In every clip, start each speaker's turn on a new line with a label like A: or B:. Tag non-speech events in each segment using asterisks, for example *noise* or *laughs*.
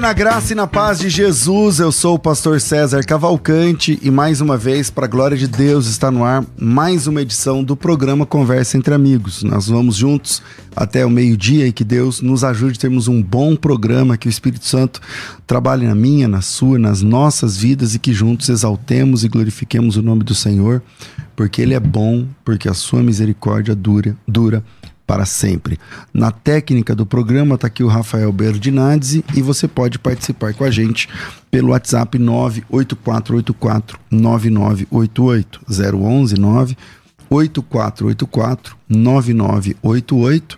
A: Na graça e na paz de Jesus, eu sou o pastor César Cavalcante e mais uma vez, para a glória de Deus, está no ar mais uma edição do programa Conversa entre Amigos. Nós vamos juntos até o meio-dia e que Deus nos ajude a termos um bom programa, que o Espírito Santo trabalhe na minha, na sua, nas nossas vidas e que juntos exaltemos e glorifiquemos o nome do Senhor, porque Ele é bom, porque a sua misericórdia dura, dura para sempre. Na técnica do programa está aqui o Rafael Berdinazzi e você pode participar com a gente pelo WhatsApp 98484 9988 011 9 8484 9988.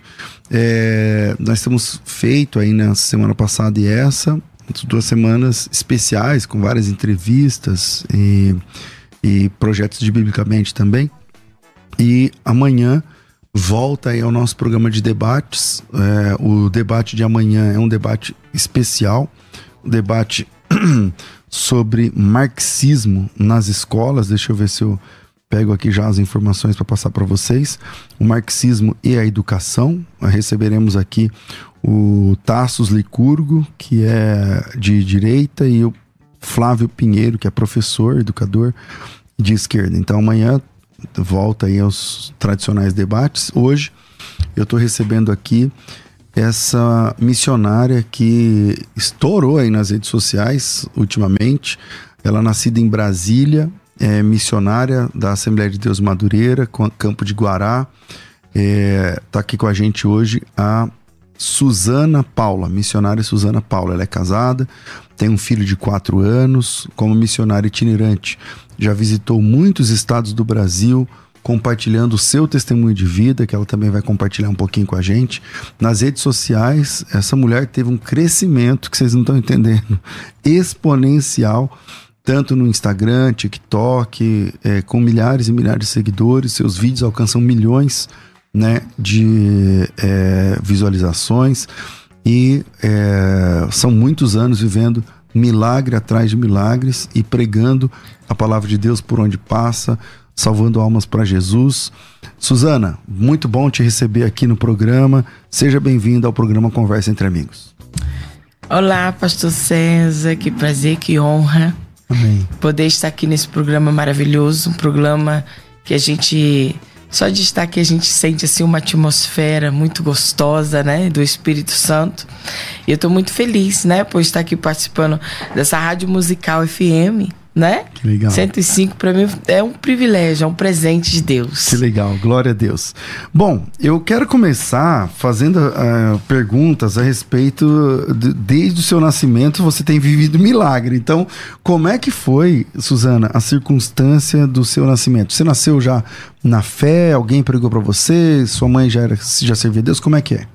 A: É, nós temos feito aí na semana passada e essa, duas semanas especiais com várias entrevistas e, e projetos de Biblicamente também. E amanhã volta aí ao nosso programa de debates. É, o debate de amanhã é um debate especial, um debate *clears throat* sobre marxismo nas escolas. Deixa eu ver se eu pego aqui já as informações para passar para vocês. O marxismo e a educação. Receberemos aqui o Tassos Licurgo, que é de direita, e o Flávio Pinheiro, que é professor, educador de esquerda. Então amanhã volta aí aos tradicionais debates. Hoje eu estou recebendo aqui essa missionária que estourou aí nas redes sociais ultimamente. Ela nascida em Brasília, é missionária da Assembleia de Deus Madureira, Campo de Guará. Está é, tá aqui com a gente hoje a Suzana Paula, missionária Suzana Paula. Ela é casada, tem um filho de quatro anos, como missionária itinerante. Já visitou muitos estados do Brasil, compartilhando o seu testemunho de vida, que ela também vai compartilhar um pouquinho com a gente. Nas redes sociais, essa mulher teve um crescimento que vocês não estão entendendo, *laughs* exponencial, tanto no Instagram, TikTok, é, com milhares e milhares de seguidores. Seus vídeos alcançam milhões né, de é, visualizações e é, são muitos anos vivendo milagre atrás de milagres e pregando a palavra de Deus por onde passa, salvando almas para Jesus. Suzana, muito bom te receber aqui no programa. Seja bem-vinda ao programa Conversa entre Amigos.
B: Olá, Pastor César, que prazer, que honra. Amém. Poder estar aqui nesse programa maravilhoso, um programa que a gente só de estar aqui a gente sente assim uma atmosfera muito gostosa, né, do Espírito Santo. E eu estou muito feliz, né, por estar aqui participando dessa rádio musical FM né?
A: Que legal.
B: 105 para mim é um privilégio, é um presente de Deus.
A: Que legal, glória a Deus. Bom, eu quero começar fazendo uh, perguntas a respeito de, desde o seu nascimento você tem vivido milagre. Então, como é que foi, Suzana, a circunstância do seu nascimento? Você nasceu já na fé? Alguém pregou para você? Sua mãe já era, já servia a Deus? Como é que é?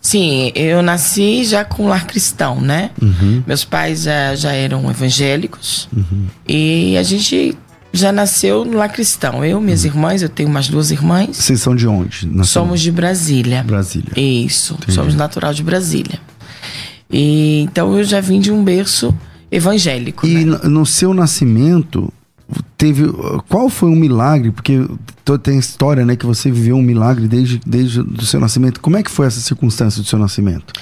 B: Sim, eu nasci já com lar cristão, né? Uhum. Meus pais já, já eram evangélicos uhum. e a gente já nasceu no lar cristão. Eu, minhas uhum. irmãs, eu tenho umas duas irmãs.
A: Vocês são de onde?
B: Nasceu? Somos de Brasília.
A: Brasília.
B: Isso, Entendi. somos natural de Brasília. E então eu já vim de um berço evangélico.
A: E
B: né?
A: no seu nascimento teve qual foi um milagre? Porque tem história, né, que você viveu um milagre desde desde o seu nascimento. Como é que foi essa circunstância do seu nascimento?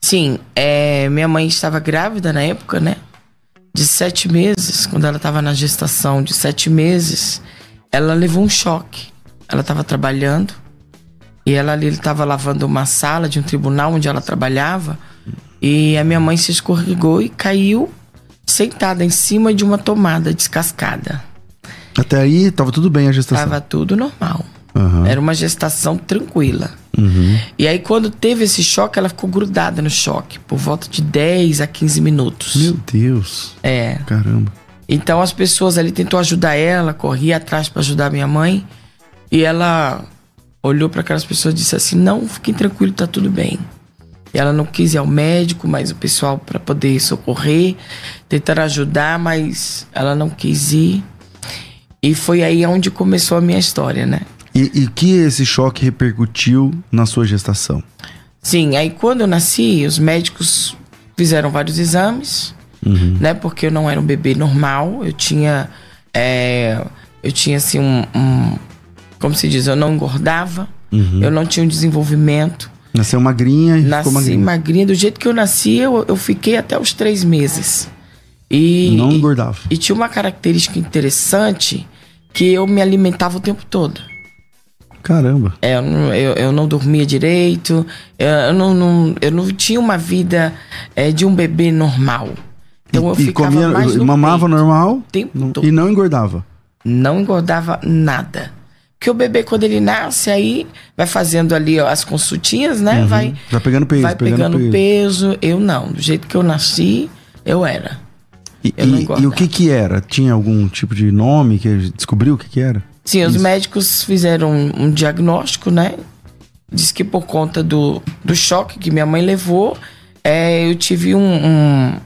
B: Sim, é, minha mãe estava grávida na época, né? De sete meses, quando ela estava na gestação de sete meses, ela levou um choque. Ela estava trabalhando e ela ali estava lavando uma sala de um tribunal onde ela trabalhava e a minha mãe se escorregou e caiu sentada em cima de uma tomada descascada.
A: Até aí estava tudo bem a gestação?
B: Tava tudo normal. Uhum. Era uma gestação tranquila. Uhum. E aí, quando teve esse choque, ela ficou grudada no choque, por volta de 10 a 15 minutos.
A: Meu Deus.
B: É.
A: Caramba.
B: Então, as pessoas ali tentou ajudar ela, corria atrás para ajudar minha mãe. E ela olhou para aquelas pessoas e disse assim: Não, fiquem tranquilos, tá tudo bem. Ela não quis ir ao médico, mas o pessoal para poder socorrer, tentar ajudar, mas ela não quis ir. E foi aí onde começou a minha história, né?
A: E, e que esse choque repercutiu na sua gestação?
B: Sim, aí quando eu nasci, os médicos fizeram vários exames, uhum. né? Porque eu não era um bebê normal, eu tinha, é, eu tinha assim um, um, como se diz, eu não engordava, uhum. eu não tinha um desenvolvimento.
A: Nasceu magrinha e
B: Nasci
A: ficou magrinha.
B: magrinha. Do jeito que eu nasci, eu, eu fiquei até os três meses. E,
A: Não engordava.
B: E, e tinha uma característica interessante que eu me alimentava o tempo todo.
A: Caramba.
B: É, eu, eu, eu, não dormia direito, eu não, não, eu não tinha uma vida é, de um bebê normal. Então
A: e,
B: eu ficava
A: comia,
B: mais no
A: mamava
B: peito,
A: normal
B: tempo todo.
A: e não engordava.
B: Não engordava nada. Porque o bebê, quando ele nasce, aí vai fazendo ali ó, as consultinhas, né? Uhum. Vai,
A: vai pegando peso.
B: Vai pegando, pegando peso. peso. Eu não. Do jeito que eu nasci, eu era.
A: E, eu e, e o que que era? Tinha algum tipo de nome que descobriu o que que era?
B: Sim, Isso. os médicos fizeram um, um, diagnóstico, né? Diz que por conta do, do choque que minha mãe levou, é, eu tive um, um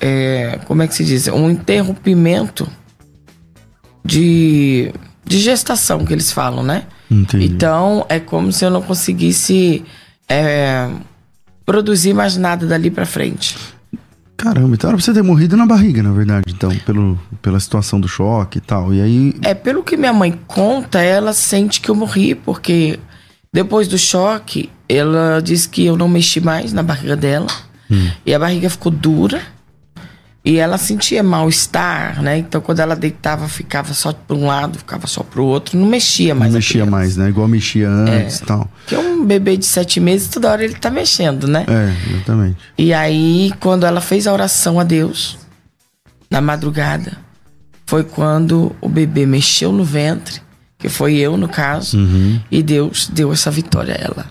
B: é, como é que se diz? Um interrompimento de de gestação que eles falam, né? Entendi. Então é como se eu não conseguisse é, produzir mais nada dali para frente.
A: Caramba, então era pra você ter morrido na barriga, na verdade, então, pelo, pela situação do choque e tal. E aí.
B: É, pelo que minha mãe conta, ela sente que eu morri, porque depois do choque, ela diz que eu não mexi mais na barriga dela. Hum. E a barriga ficou dura. E ela sentia mal-estar, né? Então, quando ela deitava, ficava só para um lado, ficava só para o outro, não mexia mais.
A: Não mexia mais, né? Igual mexia antes e é. tal.
B: Porque um bebê de sete meses, toda hora ele tá mexendo, né?
A: É, exatamente.
B: E aí, quando ela fez a oração a Deus, na madrugada, foi quando o bebê mexeu no ventre, que foi eu no caso, uhum. e Deus deu essa vitória a ela.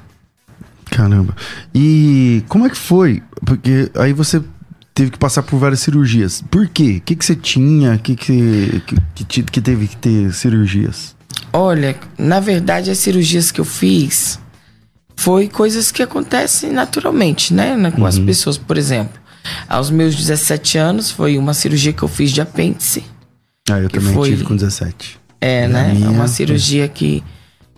A: Caramba. E como é que foi? Porque aí você teve que passar por várias cirurgias. Por quê? O que, que você tinha? que, que, que, que teve que ter cirurgias?
B: Olha, na verdade, as cirurgias que eu fiz foi coisas que acontecem naturalmente, né? Com uhum. as pessoas, por exemplo. Aos meus 17 anos, foi uma cirurgia que eu fiz de apêndice.
A: Ah, eu também foi... tive com 17.
B: É, né? Minha... É uma cirurgia que,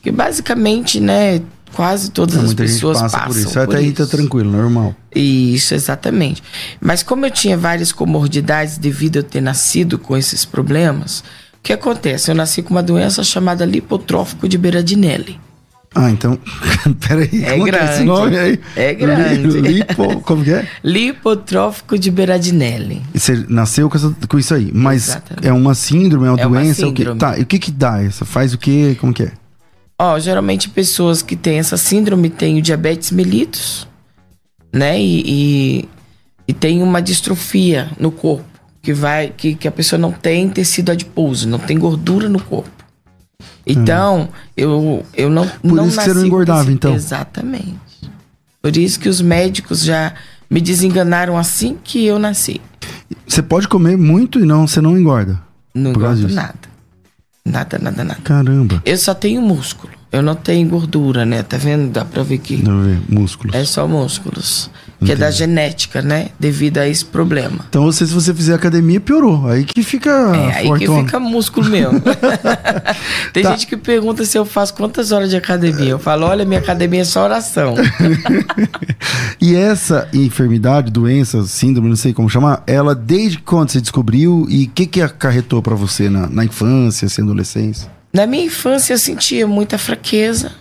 B: que basicamente, né, Quase todas Não, as pessoas passa passam por isso.
A: Por Até aí tá tranquilo, normal.
B: Isso, exatamente. Mas como eu tinha várias comorbilidades devido a eu ter nascido com esses problemas, o que acontece? Eu nasci com uma doença chamada lipotrófico de Beradinelli.
A: Ah, então. *laughs* Peraí,
B: é grande. É esse
A: nome aí?
B: É grande.
A: Lipo, como que é? *laughs*
B: Lipotrófico de Beradinelli.
A: E você nasceu com, essa, com isso aí. Mas Exatamente. é uma síndrome, é uma é doença? Uma síndrome. O que, tá, e o que que dá? Essa faz o quê? Como que é?
B: Ó, geralmente pessoas que têm essa síndrome têm o diabetes mellitus, né? E, e, e, tem uma distrofia no corpo, que vai que, que a pessoa não tem tecido adiposo, não tem gordura no corpo. Então, eu, eu não
A: Por
B: não
A: isso que você não engordava, então.
B: Exatamente. Por isso que os médicos já me desenganaram assim que eu nasci.
A: Você pode comer muito e não, você não engorda.
B: Não engordo nada. Nada, nada, nada.
A: Caramba.
B: Eu só tenho músculo. eu não tenho gordura, né? Tá vendo? Dá pra ver aqui.
A: Não ver, músculos.
B: É só músculos. Que é da genética, né? Devido a esse problema.
A: Então você, se você fizer academia, piorou. Aí que fica.
B: É, aí que fica músculo mesmo. *laughs* Tem tá. gente que pergunta se eu faço quantas horas de academia. Eu falo, olha, minha academia é só oração. *laughs*
A: e essa enfermidade, doença, síndrome, não sei como chamar, ela desde quando você descobriu e o que, que acarretou para você na, na infância, assim, adolescência?
B: Na minha infância eu sentia muita fraqueza,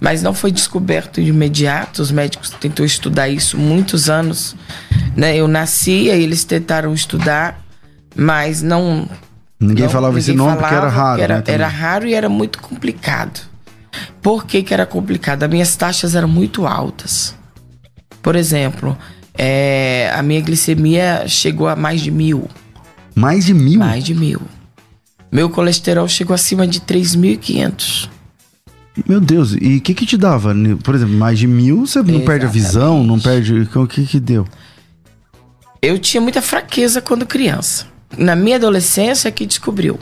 B: mas não foi descoberto de imediato. Os médicos tentou estudar isso muitos anos. Né? Eu nasci, aí eles tentaram estudar, mas não.
A: Ninguém não, falava ninguém esse nome falava, porque era raro.
B: Era,
A: né,
B: era raro e era muito complicado. Por que, que era complicado? As minhas taxas eram muito altas. Por exemplo, é, a minha glicemia chegou a mais de mil.
A: Mais de mil?
B: Mais de mil. Meu colesterol chegou acima de 3.500.
A: Meu Deus, e o que que te dava? Por exemplo, mais de mil, você não Exatamente. perde a visão, não perde... O que que deu?
B: Eu tinha muita fraqueza quando criança. Na minha adolescência que descobriu.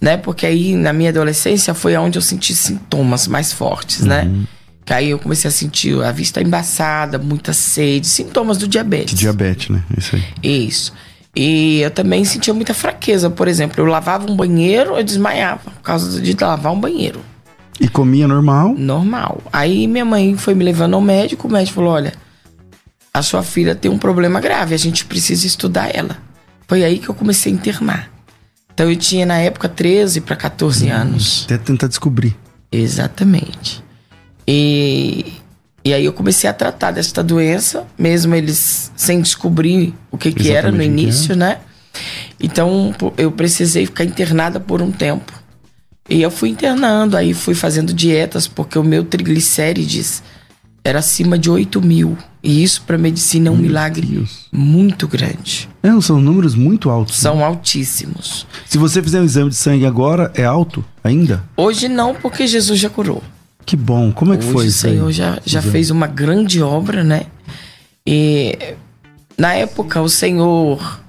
B: Né? Porque aí, na minha adolescência, foi onde eu senti sintomas mais fortes, né? uhum. né? Que aí eu comecei a sentir a vista embaçada, muita sede, sintomas do diabetes.
A: Diabetes, né? Isso aí.
B: Isso. E eu também sentia muita fraqueza. Por exemplo, eu lavava um banheiro, eu desmaiava por causa de lavar um banheiro.
A: E comia normal?
B: Normal. Aí minha mãe foi me levando ao médico, o médico falou: olha, a sua filha tem um problema grave, a gente precisa estudar ela. Foi aí que eu comecei a internar. Então eu tinha na época 13 para 14 hum, anos.
A: Até tentar descobrir.
B: Exatamente. E e aí eu comecei a tratar desta doença, mesmo eles sem descobrir o que, que era no início, né? Então eu precisei ficar internada por um tempo. E eu fui internando, aí fui fazendo dietas, porque o meu triglicérides era acima de 8 mil. E isso para medicina é um meu milagre Deus. muito grande.
A: É, são números muito altos.
B: São né? altíssimos.
A: Se você fizer um exame de sangue agora, é alto ainda?
B: Hoje não, porque Jesus já curou.
A: Que bom. Como é que
B: Hoje
A: foi
B: isso? O Senhor já, já fez uma grande obra, né? E na época o Senhor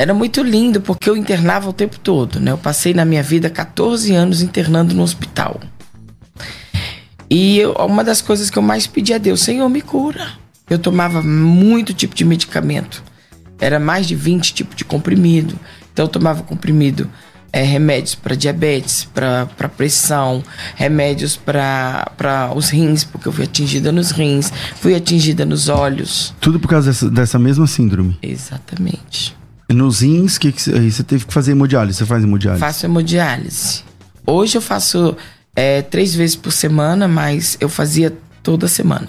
B: era muito lindo porque eu internava o tempo todo, né? Eu passei na minha vida 14 anos internando no hospital. E eu, uma das coisas que eu mais pedi a Deus, Senhor, me cura. Eu tomava muito tipo de medicamento. Era mais de 20 tipos de comprimido. Então eu tomava comprimido é, remédios para diabetes, para pressão, remédios para os rins, porque eu fui atingida nos rins, fui atingida nos olhos.
A: Tudo por causa dessa, dessa mesma síndrome?
B: Exatamente.
A: Nos rins, que, que você teve que fazer hemodiálise? Você faz hemodiálise?
B: Faço hemodiálise. Hoje eu faço é, três vezes por semana, mas eu fazia toda semana.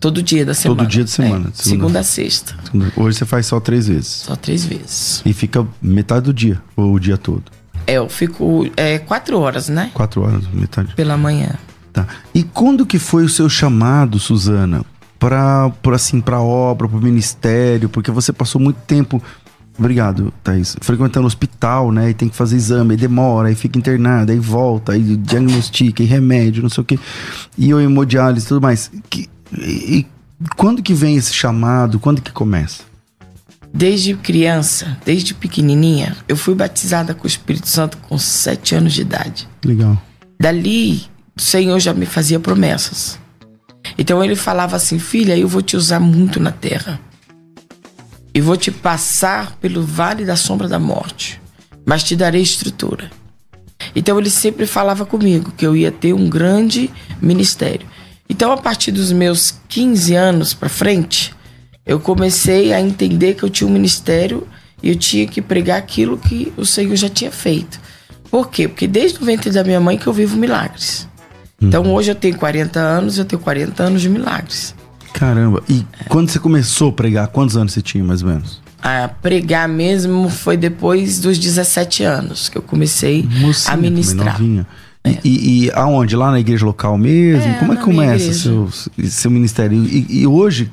B: Todo dia da semana.
A: Todo dia de semana.
B: É, segunda, segunda a sexta.
A: Hoje você faz só três vezes.
B: Só três vezes.
A: E fica metade do dia, ou o dia todo?
B: É, eu fico é, quatro horas, né?
A: Quatro horas, metade.
B: Pela manhã.
A: Tá. E quando que foi o seu chamado, Suzana, para assim, para obra, para o ministério? Porque você passou muito tempo Obrigado, Thaís. Frequentando o hospital, né? E tem que fazer exame, aí demora, aí fica internado, aí volta, aí diagnostica, aí remédio, não sei o quê. E hemodiálise e tudo mais. Que, e, e quando que vem esse chamado? Quando que começa?
B: Desde criança, desde pequenininha, eu fui batizada com o Espírito Santo com sete anos de idade.
A: Legal.
B: Dali, o Senhor já me fazia promessas. Então ele falava assim: Filha, eu vou te usar muito na terra. E vou te passar pelo vale da sombra da morte, mas te darei estrutura. Então ele sempre falava comigo que eu ia ter um grande ministério. Então, a partir dos meus 15 anos para frente, eu comecei a entender que eu tinha um ministério e eu tinha que pregar aquilo que o Senhor já tinha feito. Por quê? Porque desde o ventre da minha mãe que eu vivo milagres. Uhum. Então hoje eu tenho 40 anos, eu tenho 40 anos de milagres.
A: Caramba, e é. quando você começou a pregar, quantos anos você tinha mais ou menos?
B: A pregar mesmo foi depois dos 17 anos que eu comecei Mocinha, a ministrar.
A: É. E, e, aonde? Lá na igreja local mesmo? É, Como é que começa seu, seu ministério? E, e, hoje,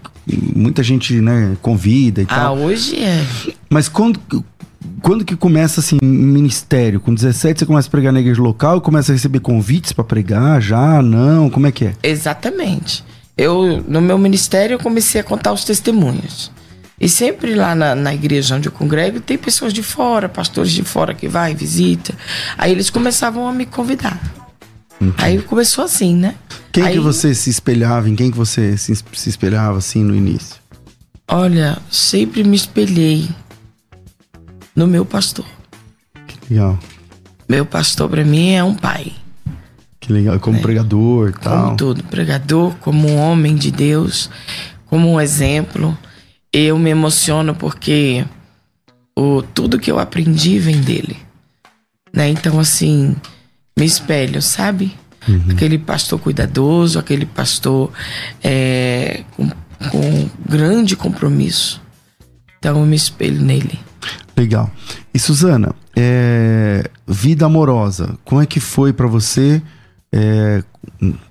A: muita gente né, convida e ah, tal.
B: Ah, hoje é.
A: Mas quando, quando que começa assim, ministério? Com 17 você começa a pregar na igreja local, começa a receber convites para pregar? Já? Não? Como é que é?
B: Exatamente. Eu, no meu ministério, eu comecei a contar os testemunhos. E sempre lá na, na igreja onde eu congrego, tem pessoas de fora, pastores de fora que vai, visita. Aí eles começavam a me convidar. Aí começou assim, né?
A: Quem
B: Aí,
A: que você se espelhava? Em quem que você se, se espelhava assim no início?
B: Olha, sempre me espelhei no meu pastor.
A: Que legal.
B: Meu pastor para mim é um pai.
A: Que legal, como é. pregador e tal.
B: Como tudo, pregador, como um homem de Deus, como um exemplo. Eu me emociono porque o, tudo que eu aprendi vem dele. Né? Então, assim, me espelho, sabe? Uhum. Aquele pastor cuidadoso, aquele pastor é, com, com grande compromisso. Então eu me espelho nele.
A: Legal. E Suzana, é, vida amorosa, como é que foi para você é,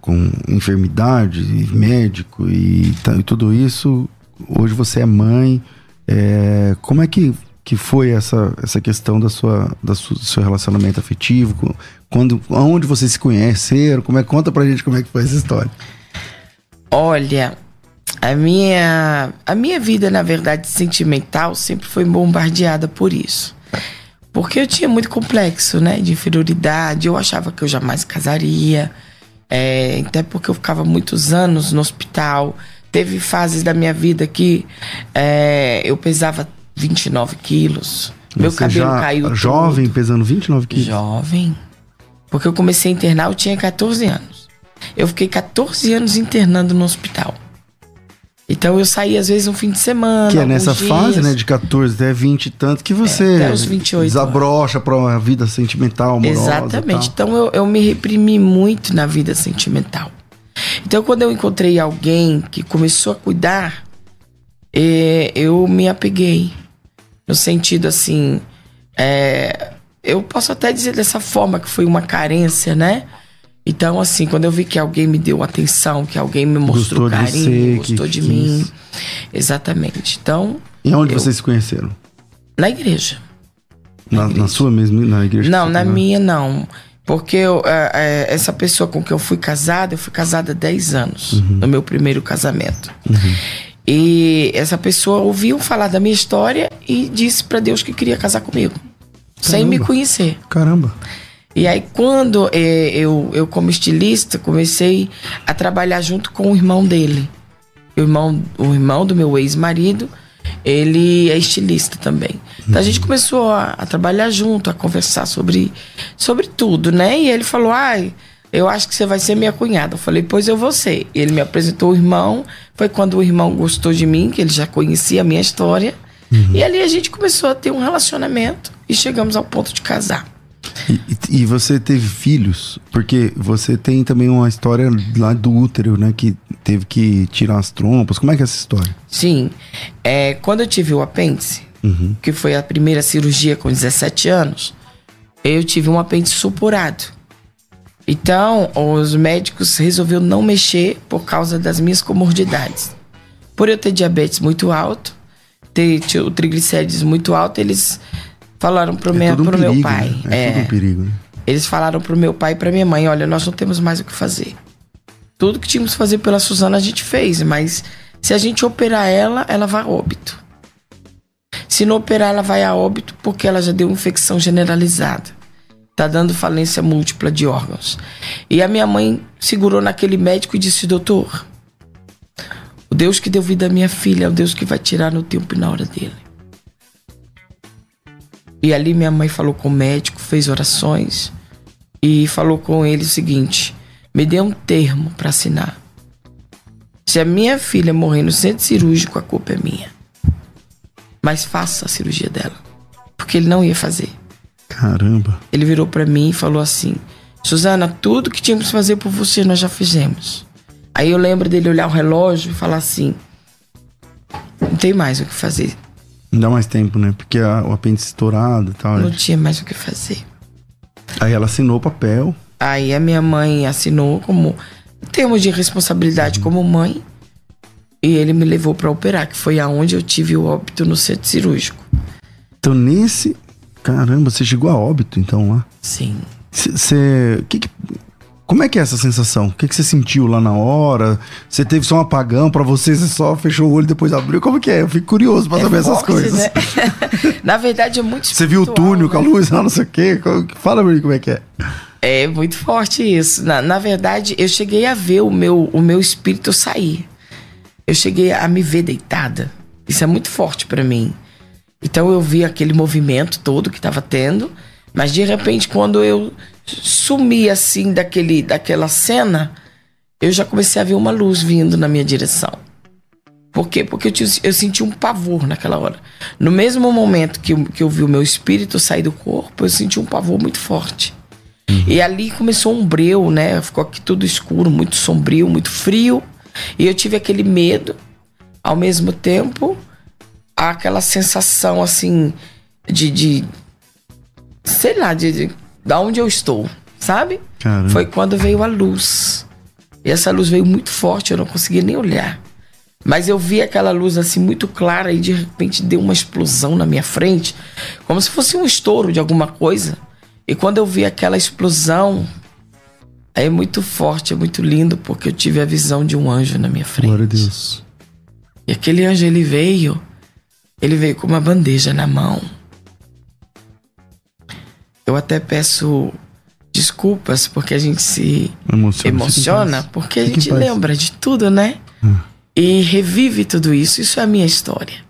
A: com enfermidade, médico e, e, tudo isso? Hoje você é mãe. É, como é que que foi essa, essa questão da sua, da sua, do seu relacionamento afetivo? Quando, onde vocês se conheceram? Como é, conta pra gente como é que foi essa história.
B: Olha, a minha, a minha vida, na verdade, sentimental sempre foi bombardeada por isso. Porque eu tinha muito complexo, né? De inferioridade. Eu achava que eu jamais casaria. É, até porque eu ficava muitos anos no hospital. Teve fases da minha vida que é, eu pesava 29 quilos. Meu Você cabelo caiu.
A: Jovem, pesando 29 quilos?
B: Jovem. Porque eu comecei a internar, eu tinha 14 anos. Eu fiquei 14 anos internando no hospital. Então eu saí às vezes um fim de semana.
A: Que é nessa dias. fase, né, de 14 até 20 e tanto, que você é, 28 desabrocha para uma vida sentimental, amorosa.
B: Exatamente. Então eu, eu me reprimi muito na vida sentimental. Então quando eu encontrei alguém que começou a cuidar, eh, eu me apeguei no sentido assim. É, eu posso até dizer dessa forma que foi uma carência, né? Então, assim, quando eu vi que alguém me deu atenção, que alguém me mostrou gostou carinho, você, gostou de quis. mim. Exatamente. Então.
A: E onde eu, vocês se conheceram?
B: Na igreja.
A: Na, na, igreja. na sua mesma na igreja?
B: Não, na minha não. Porque eu, é, é, essa pessoa com que eu fui casada, eu fui casada há 10 anos, uhum. no meu primeiro casamento. Uhum. E essa pessoa ouviu falar da minha história e disse para Deus que queria casar comigo, Caramba. sem me conhecer.
A: Caramba.
B: E aí, quando é, eu, eu, como estilista, comecei a trabalhar junto com o irmão dele. O irmão, o irmão do meu ex-marido, ele é estilista também. Então uhum. a gente começou a, a, trabalhar junto, a conversar sobre, sobre tudo, né? E ele falou: ai. Ah, eu acho que você vai ser minha cunhada. Eu falei, pois eu vou ser. Ele me apresentou o irmão. Foi quando o irmão gostou de mim, que ele já conhecia a minha história. Uhum. E ali a gente começou a ter um relacionamento e chegamos ao ponto de casar.
A: E, e, você teve filhos? Porque você tem também uma história lá do útero, né? Que teve que tirar as trompas. Como é que é essa história?
B: Sim. É, quando eu tive o apêndice, uhum. que foi a primeira cirurgia com 17 anos, eu tive um apêndice supurado. Então, os médicos resolveram não mexer por causa das minhas comorbilidades. Por eu ter diabetes muito alto, ter o triglicérides muito alto, eles falaram pro, é meu, um pro perigo, meu pai.
A: Né? É, é tudo um perigo. Né?
B: Eles falaram pro meu pai e pra minha mãe: olha, nós não temos mais o que fazer. Tudo que tínhamos que fazer pela Suzana a gente fez, mas se a gente operar ela, ela vai a óbito. Se não operar, ela vai a óbito porque ela já deu infecção generalizada. Tá dando falência múltipla de órgãos. E a minha mãe segurou naquele médico e disse: Doutor, o Deus que deu vida à minha filha é o Deus que vai tirar no tempo e na hora dele. E ali minha mãe falou com o médico, fez orações e falou com ele o seguinte: me dê um termo para assinar. Se a minha filha morrer no centro cirúrgico, a culpa é minha. Mas faça a cirurgia dela. Porque ele não ia fazer.
A: Caramba.
B: Ele virou para mim e falou assim: Suzana, tudo que tínhamos que fazer por você nós já fizemos. Aí eu lembro dele olhar o relógio e falar assim: não tem mais o que fazer.
A: Não dá mais tempo, né? Porque a, o apêndice estourado e tal.
B: Não tinha mais o que fazer.
A: Aí ela assinou o papel.
B: Aí a minha mãe assinou como termos de responsabilidade como mãe. E ele me levou para operar, que foi aonde eu tive o óbito no centro cirúrgico.
A: Então, nesse Caramba, você chegou a óbito então lá?
B: Sim.
A: Você. Que que, como é que é essa sensação? O que, que você sentiu lá na hora? Você teve só um apagão para você, você só fechou o olho e depois abriu? Como que é? Eu fico curioso pra é saber essas coisas. Né? *laughs*
B: na verdade é muito
A: Você viu o túnel né? com a luz lá, não sei o quê? Fala pra mim como é que é.
B: É muito forte isso. Na, na verdade, eu cheguei a ver o meu, o meu espírito sair. Eu cheguei a me ver deitada. Isso é muito forte para mim. Então eu vi aquele movimento todo que estava tendo, mas de repente quando eu sumi assim daquele, daquela cena, eu já comecei a ver uma luz vindo na minha direção. Por quê? Porque eu, tinha, eu senti um pavor naquela hora. No mesmo momento que eu, que eu vi o meu espírito sair do corpo, eu senti um pavor muito forte. Uhum. E ali começou um breu, né? Ficou aqui tudo escuro, muito sombrio, muito frio. E eu tive aquele medo. Ao mesmo tempo, aquela sensação assim de, de sei lá, de, de, de onde eu estou, sabe? Caramba. Foi quando veio a luz. E essa luz veio muito forte, eu não conseguia nem olhar. Mas eu vi aquela luz assim muito clara e de repente deu uma explosão na minha frente, como se fosse um estouro de alguma coisa. E quando eu vi aquela explosão, é muito forte, é muito lindo, porque eu tive a visão de um anjo na minha frente.
A: Glória a Deus.
B: E aquele anjo ele veio ele veio com uma bandeja na mão. Eu até peço desculpas porque a gente se emociona, emociona porque a gente lembra de tudo, né? Hum. E revive tudo isso. Isso é a minha história.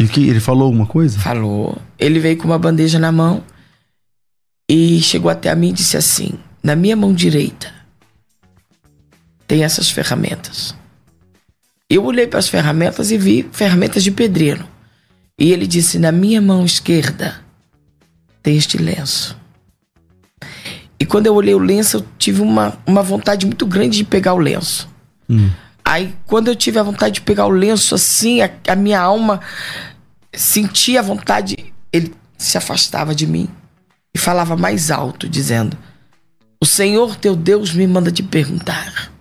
A: E que ele falou alguma coisa?
B: Falou. Ele veio com uma bandeja na mão e chegou até a mim e disse assim: Na minha mão direita tem essas ferramentas. Eu olhei para as ferramentas e vi ferramentas de pedreiro. E ele disse: Na minha mão esquerda tem este lenço. E quando eu olhei o lenço, eu tive uma, uma vontade muito grande de pegar o lenço. Hum. Aí, quando eu tive a vontade de pegar o lenço assim, a, a minha alma sentia a vontade, ele se afastava de mim e falava mais alto, dizendo: O Senhor teu Deus me manda te perguntar.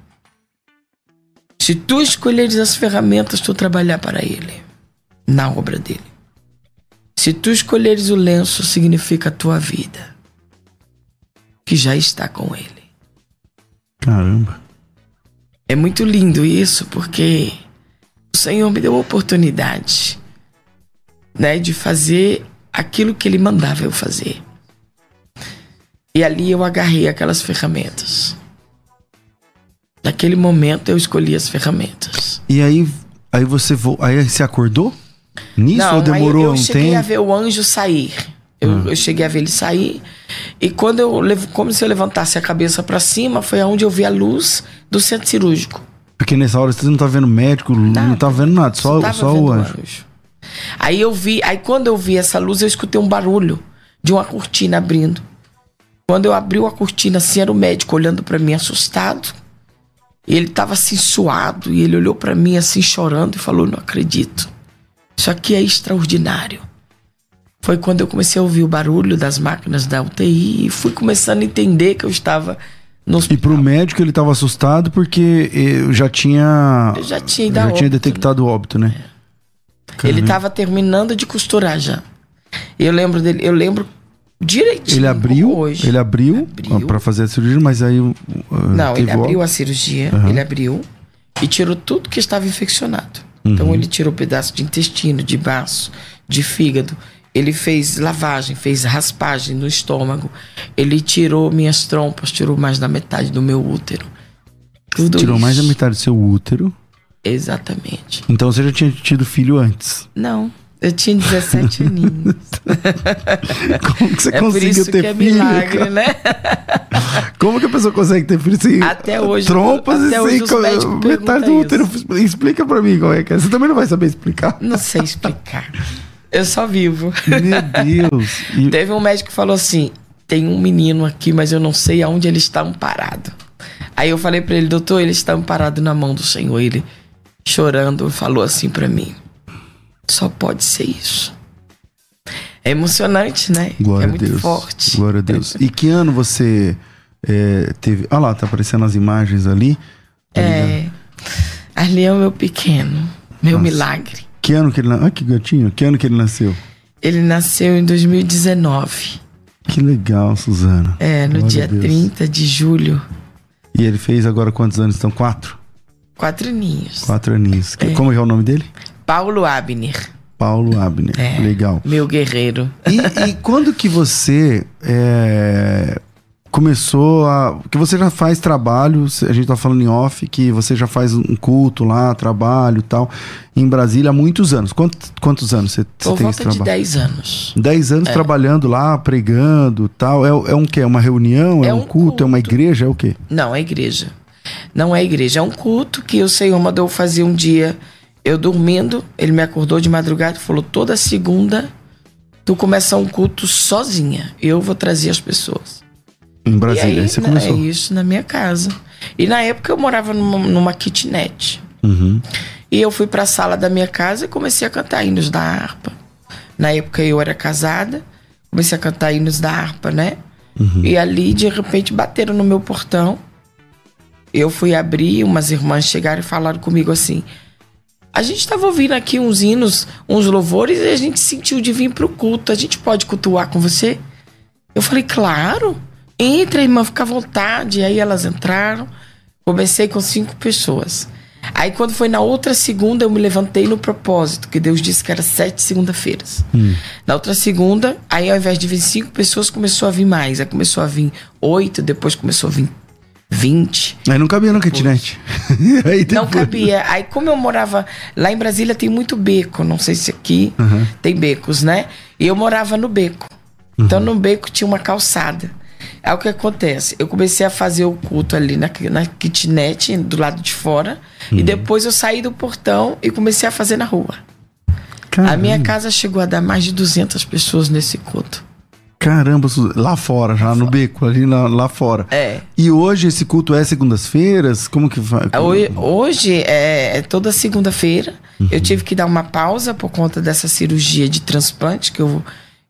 B: Se tu escolheres as ferramentas, tu trabalhar para Ele na obra dele. Se tu escolheres o lenço, significa a tua vida, que já está com ele.
A: Caramba.
B: É muito lindo isso, porque o Senhor me deu a oportunidade, né, de fazer aquilo que ele mandava eu fazer. E ali eu agarrei aquelas ferramentas. Naquele momento eu escolhi as ferramentas.
A: E aí, aí você vo... aí você acordou? Nisso Não, ou demorou
B: eu
A: um
B: cheguei
A: tempo?
B: a ver o anjo sair. Eu, hum. eu, cheguei a ver ele sair. E quando eu como se eu levantasse a cabeça para cima, foi aonde eu vi a luz do centro cirúrgico.
A: Porque nessa hora você não tá vendo médico, nada. não tá vendo nada, só, só o anjo. anjo.
B: Aí eu vi, aí quando eu vi essa luz, eu escutei um barulho de uma cortina abrindo. Quando eu abri a cortina, assim, era o médico olhando para mim assustado. E ele tava assim suado, e ele olhou para mim assim chorando e falou: "Não acredito". Isso aqui é extraordinário. Foi quando eu comecei a ouvir o barulho das máquinas da UTI e fui começando a entender que eu estava no hospital.
A: E para o médico ele estava assustado porque eu já tinha
B: eu já tinha,
A: já óbito, tinha detectado o óbito, né?
B: É. Ele estava terminando de costurar já. Eu lembro dele, eu lembro direitinho.
A: Ele abriu, hoje. ele abriu, abriu. para fazer a cirurgia, mas aí uh,
B: não, ele abriu a cirurgia, uhum. ele abriu e tirou tudo que estava infeccionado. Então uhum. ele tirou pedaço de intestino, de baço, de fígado. Ele fez lavagem, fez raspagem no estômago. Ele tirou minhas trompas, tirou mais da metade do meu útero.
A: Tudo tirou isso. mais da metade do seu útero?
B: Exatamente.
A: Então você já tinha tido filho antes?
B: Não. Eu tinha 17 *laughs* aninhos.
A: Como que você é conseguiu ter que é filho? Milagre, cara? *laughs* né? Como que a pessoa consegue ter filho sem
B: até hoje,
A: trompas
B: até
A: e
B: hoje
A: sem metade do útero? Explica pra mim como é que é. Você também não vai saber explicar.
B: Não sei explicar. *laughs* Eu só vivo.
A: Meu Deus. *laughs*
B: E... Teve um médico que falou assim: tem um menino aqui, mas eu não sei aonde ele está amparado. Aí eu falei para ele, doutor, ele está amparado na mão do Senhor. Ele, chorando, falou assim para mim: só pode ser isso. É emocionante, né?
A: Glória
B: é
A: muito Deus. forte. Glória a Deus. E que ano você é, teve. Olha lá, tá aparecendo as imagens ali.
B: Tá é. Ali é o meu pequeno, meu Nossa. milagre.
A: Que ano que ele nasceu? Ah, que gatinho. Que ano que ele nasceu?
B: Ele nasceu em 2019.
A: Que legal, Suzana.
B: É, no Glória dia 30 de julho.
A: E ele fez agora quantos anos? Então, quatro?
B: Quatro aninhos.
A: Quatro aninhos. É. Como é o nome dele?
B: Paulo Abner.
A: Paulo Abner. É, Legal.
B: Meu guerreiro.
A: E, e quando que você é, começou a. Que você já faz trabalho, a gente tá falando em off, que você já faz um culto lá, trabalho e tal, em Brasília há muitos anos. Quantos, quantos anos você, você tem esse trabalho?
B: de 10 anos.
A: 10 anos é. trabalhando lá, pregando tal. É, é um quê? É uma reunião? É, é um, culto? culto? É uma igreja? É o quê?
B: Não, é igreja. Não é igreja, é um culto que o Senhor mandou fazer um dia. Eu dormindo, ele me acordou de madrugada e falou: toda segunda tu começa um culto sozinha. Eu vou trazer as pessoas.
A: Em Brasília, aí,
B: você
A: começou?
B: É isso, na minha casa. E na época eu morava numa, numa kitnet.
A: Uhum.
B: E eu fui para a sala da minha casa e comecei a cantar hinos da harpa. Na época eu era casada, comecei a cantar hinos da harpa, né?
A: Uhum.
B: E ali, de repente, bateram no meu portão. Eu fui abrir, umas irmãs chegaram e falaram comigo assim: a gente estava ouvindo aqui uns hinos, uns louvores, e a gente sentiu de vir para o culto. A gente pode cultuar com você? Eu falei, claro. Entra, irmã, fica à vontade. Aí elas entraram. Comecei com cinco pessoas. Aí quando foi na outra segunda, eu me levantei no propósito, que Deus disse que era sete segunda-feiras.
A: Hum.
B: Na outra segunda, aí ao invés de vir cinco pessoas, começou a vir mais. Aí começou a vir oito, depois começou a vir 20.
A: Aí não cabia no kitnet. *laughs*
B: aí não cabia. Aí como eu morava lá em Brasília tem muito beco, não sei se aqui
A: uhum.
B: tem becos, né? E eu morava no beco. Uhum. Então no beco tinha uma calçada. Aí o que acontece? Eu comecei a fazer o culto ali na, na kitnet, do lado de fora. Uhum. E depois eu saí do portão e comecei a fazer na rua. Caramba. A minha casa chegou a dar mais de 200 pessoas nesse culto.
A: Caramba, lá fora, já lá no beco, ali lá, lá, fora.
B: É.
A: E hoje esse culto é segundas-feiras? Como que vai?
B: Hoje, hoje é, é toda segunda-feira. Uhum. Eu tive que dar uma pausa por conta dessa cirurgia de transplante que eu,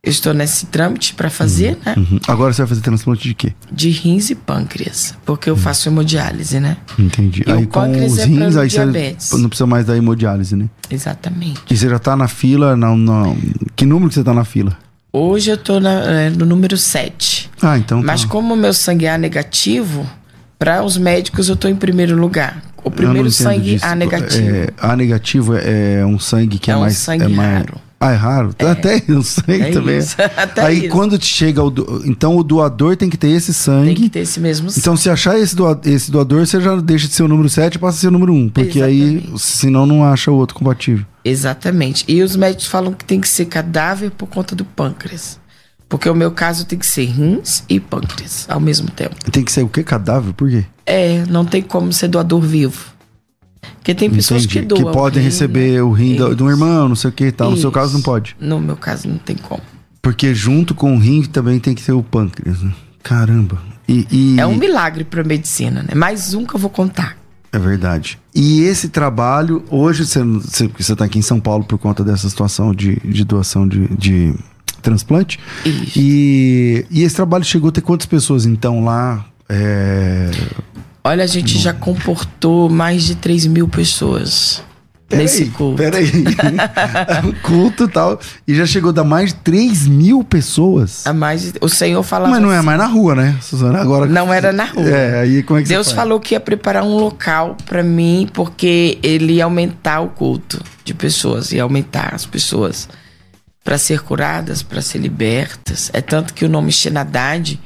B: eu estou nesse trâmite para fazer,
A: uhum.
B: né?
A: Uhum. Agora você vai fazer transplante de quê?
B: De rins e pâncreas, porque eu uhum. faço hemodiálise, né?
A: Entendi.
B: E aí com os é rins, aí diabetes.
A: você não precisa mais da hemodiálise, né?
B: Exatamente.
A: E você já tá na fila, não, não... que número que você tá na fila?
B: Hoje eu na, é, no número 7.
A: Ah, então
B: tá. Mas como o meu sangue é A negativo, para os médicos eu tô em primeiro lugar. O primeiro sangue disso. A negativo.
A: É, a negativo é, é um sangue que é,
B: é um
A: mais.
B: Sangue
A: é mais...
B: raro.
A: Ah, é raro? É. Até *laughs* o sangue é também.
B: Isso. *laughs* Até
A: Aí
B: isso.
A: quando te chega o. Do... Então o doador tem que ter esse sangue.
B: Tem que ter esse mesmo sangue.
A: Então se achar esse, doa... esse doador, você já deixa de ser o número 7 e passa a ser o número 1. Porque Exatamente. aí, senão não acha o outro compatível.
B: Exatamente. E os médicos falam que tem que ser cadáver por conta do pâncreas. Porque o meu caso tem que ser rins e pâncreas ao mesmo tempo.
A: Tem que ser o quê? Cadáver? Por quê?
B: É, não tem como ser doador vivo. Porque tem pessoas
A: Entendi.
B: que doam.
A: Que podem
B: rim,
A: receber
B: né?
A: o rim do, do irmão, não sei o que e tal. Isso. No seu caso não pode.
B: No meu caso não tem como.
A: Porque junto com o rim também tem que ter o pâncreas. Né? Caramba. E, e...
B: É um milagre pra medicina, né? Mais um que eu vou contar.
A: É verdade. E esse trabalho, hoje você, você, você tá aqui em São Paulo por conta dessa situação de, de doação de, de transplante.
B: Isso.
A: E, e esse trabalho chegou a ter quantas pessoas então lá? É...
B: Olha, a gente já comportou mais de 3 mil pessoas
A: pera
B: nesse
A: aí,
B: culto.
A: Peraí. *laughs* *laughs* culto e tal. E já chegou a dar mais de 3 mil pessoas.
B: A mais, o Senhor falava.
A: Mas não é
B: assim,
A: mais na rua, né, Suzana? Agora.
B: Não era na rua.
A: É, aí como é que
B: Deus falou que ia preparar um local para mim, porque ele ia aumentar o culto de pessoas, ia aumentar as pessoas para ser curadas, para ser libertas. É tanto que o nome Xenadade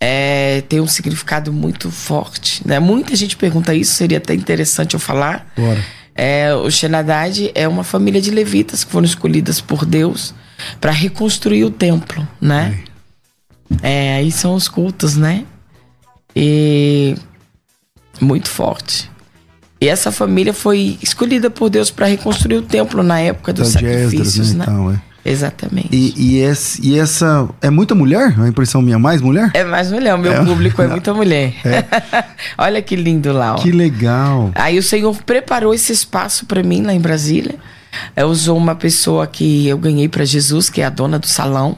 B: é, tem um significado muito forte. Né? Muita gente pergunta isso, seria até interessante eu falar.
A: Bora.
B: É, o Xenadade é uma família de levitas que foram escolhidas por Deus para reconstruir o templo, né? É, aí são os cultos, né? E muito forte. E essa família foi escolhida por Deus para reconstruir o templo na época dos
A: Então, Esdras,
B: sacrifícios,
A: né?
B: né?
A: e tal, é.
B: Exatamente.
A: E, e, esse, e essa. É muita mulher? A impressão minha, mais mulher?
B: É mais mulher, o meu
A: É.
B: público é muita mulher. *laughs* Olha que lindo lá, ó.
A: Que legal.
B: Aí o Senhor preparou esse espaço para mim lá em Brasília. É, usou uma pessoa que eu ganhei para Jesus, que é a dona do salão,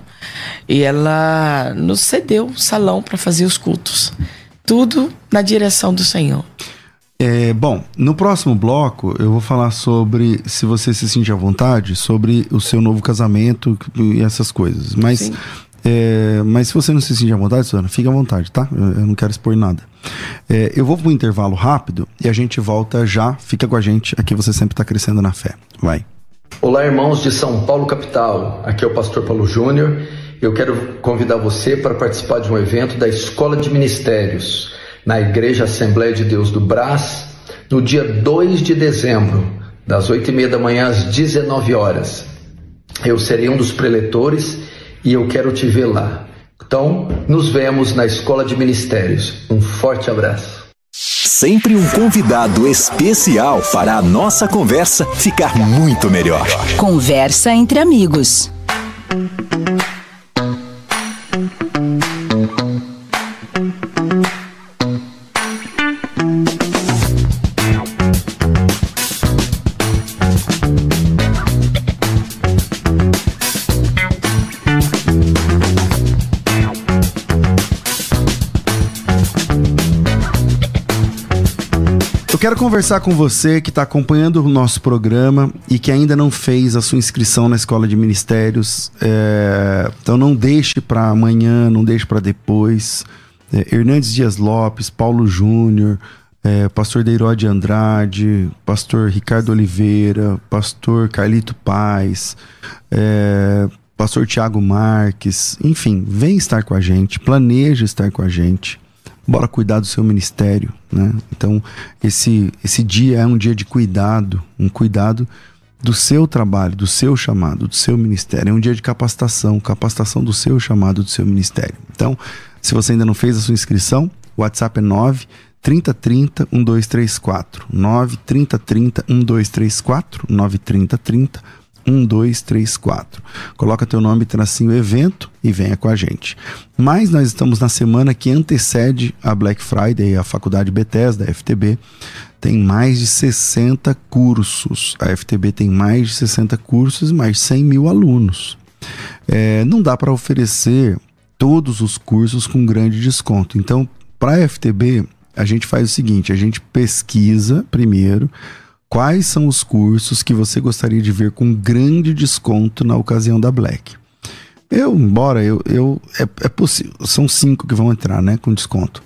B: e ela nos cedeu o salão para fazer os cultos. Tudo na direção do Senhor.
A: É, bom, no próximo bloco eu vou falar sobre, se você se sentir à vontade, sobre o seu novo casamento e essas coisas. Mas, é, mas se você não se sentir à vontade, Suzana, fique à vontade, tá? Eu, eu não quero expor nada. É, eu vou para um intervalo rápido e a gente volta já. Fica com a gente, aqui você sempre está crescendo na fé. Vai.
C: Olá, irmãos de São Paulo, capital. Aqui é o pastor Paulo Júnior eu quero convidar você para participar de um evento da Escola de Ministérios, na Igreja Assembleia de Deus do Brás, no dia 2 de dezembro, das 8 e meia da manhã às 19 horas. Eu serei um dos preletores e eu quero te ver lá. Então, nos vemos na Escola de Ministérios. Um forte abraço.
D: Sempre um convidado especial para a nossa conversa ficar muito melhor.
E: Conversa entre amigos.
A: Conversar com você que está acompanhando o nosso programa e que ainda não fez a sua inscrição na Escola de Ministérios. É, então não deixe para amanhã, não deixe para depois. É, Hernandes Dias Lopes, Paulo Júnior, é, pastor Deirode Andrade, pastor Ricardo Oliveira, pastor Carlito Paz, é, pastor Tiago Marques, enfim, vem estar com a gente, planeja estar com a gente bora cuidar do seu ministério, né? Então, esse, esse dia é um dia de cuidado, um cuidado do seu trabalho, do seu chamado, do seu ministério. É um dia de capacitação, capacitação do seu chamado, do seu ministério. Então, se você ainda não fez a sua inscrição, o WhatsApp é 9 3030 1234. 9 3030 1234. 9 3030 1234. Coloca teu nome, tracinho evento e venha com a gente. Mas nós estamos na semana que antecede a Black Friday, a Faculdade Bethesda, a FTB, tem mais de 60 cursos. A FTB tem mais de 60 cursos e mais de 100 mil alunos. É, não dá para oferecer todos os cursos com grande desconto. Então, para a FTB, a gente faz o seguinte: a gente pesquisa primeiro quais são os cursos que você gostaria de ver com grande desconto na ocasião da Black. Eu, embora eu, eu é, é possível, são cinco que vão entrar, né, com desconto.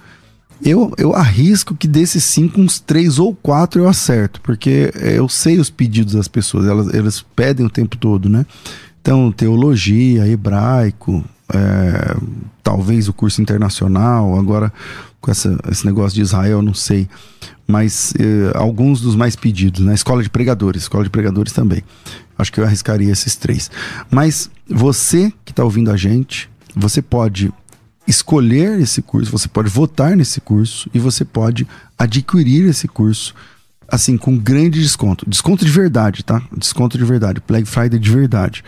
A: Eu, eu arrisco que desses cinco, uns três ou quatro eu acerto, porque eu sei os pedidos das pessoas, elas, elas pedem o tempo todo, né? Então, teologia, hebraico, é, talvez o curso internacional, agora com essa, esse negócio de Israel, não sei mas eh, alguns dos mais pedidos, na né? escola de pregadores, escola de pregadores também. Acho que eu arriscaria esses três. Mas você que está ouvindo a gente, você pode escolher esse curso, você pode votar nesse curso e você pode adquirir esse curso assim, com grande desconto. Desconto de verdade, tá? Desconto de verdade. Black Friday de verdade.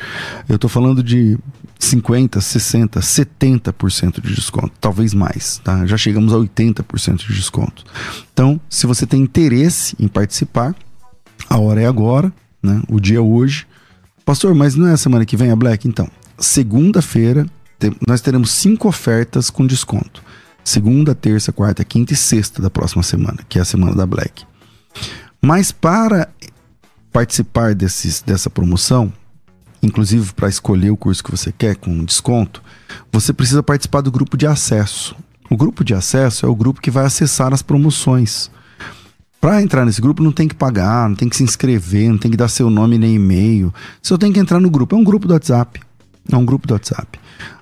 A: Eu tô falando de 50, 60, 70% de desconto, talvez mais, tá? Já chegamos a 80% de desconto. Então, se você tem interesse em participar, a hora é agora, né? O dia é hoje. Pastor, mas não é a semana que vem a Black? Então, segunda-feira nós teremos cinco ofertas com desconto. Segunda, terça, quarta, quinta e sexta da próxima semana, que é a semana da Black. Mas para participar desses, dessa promoção, inclusive para escolher o curso que você quer com desconto, você precisa participar do grupo de acesso. O grupo de acesso é o grupo que vai acessar as promoções. Para entrar nesse grupo não tem que pagar, não tem que se inscrever, não tem que dar seu nome nem e-mail. Só tem que entrar no grupo. É um grupo do WhatsApp. É um grupo do WhatsApp.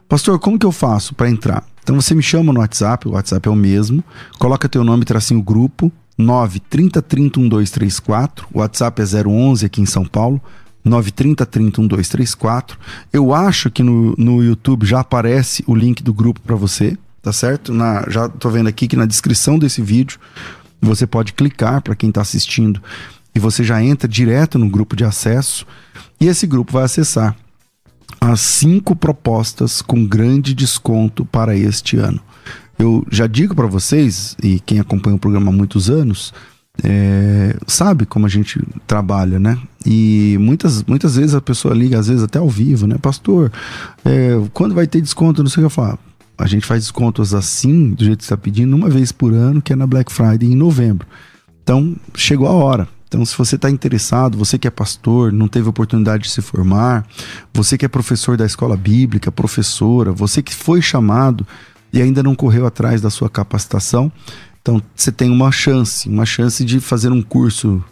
A: Pastor, como que eu faço para entrar? Então você me chama no WhatsApp, o WhatsApp é o mesmo. Coloca teu nome, tracinho grupo, 9 30 30 1234. O WhatsApp é 011 aqui em São Paulo. 930 30 1234. Eu acho que no, no YouTube já aparece o link do grupo para você, tá certo? Na, já tô vendo aqui que na descrição desse vídeo você pode clicar para quem está assistindo e você já entra direto no grupo de acesso e esse grupo vai acessar as cinco propostas com grande desconto para este ano. Eu já digo para vocês, e quem acompanha o programa há muitos anos, é, sabe como a gente trabalha, né? E muitas, muitas vezes a pessoa liga, às vezes até ao vivo, né? Pastor, é, quando vai ter desconto? Não sei o que eu falo. A gente faz descontos assim, do jeito que está pedindo, uma vez por ano, que é na Black Friday em novembro. Então, chegou a hora. Então, se você está interessado, você que é pastor, não teve oportunidade de se formar, você que é professor da escola bíblica, professora, você que foi chamado e ainda não correu atrás da sua capacitação, então você tem uma chance, uma chance de fazer um curso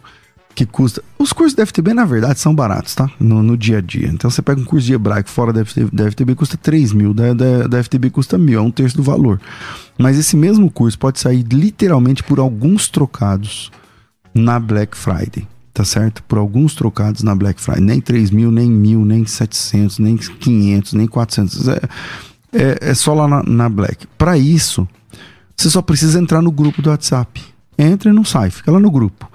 A: que custa. Os cursos da FTB, na verdade, são baratos, tá? No, no dia a dia. Então você pega um curso de hebraico fora da FTB, da FTB custa 3 mil, da, da, da FTB custa mil, é um terço do valor. Mas esse mesmo curso pode sair literalmente por alguns trocados na Black Friday, tá certo? Por alguns trocados na Black Friday. Nem 3 mil, nem mil, nem 700, nem 500, nem 400. É, é, é só lá na, na Black. Para isso, você só precisa entrar no grupo do WhatsApp. Entra e não sai, fica lá no grupo.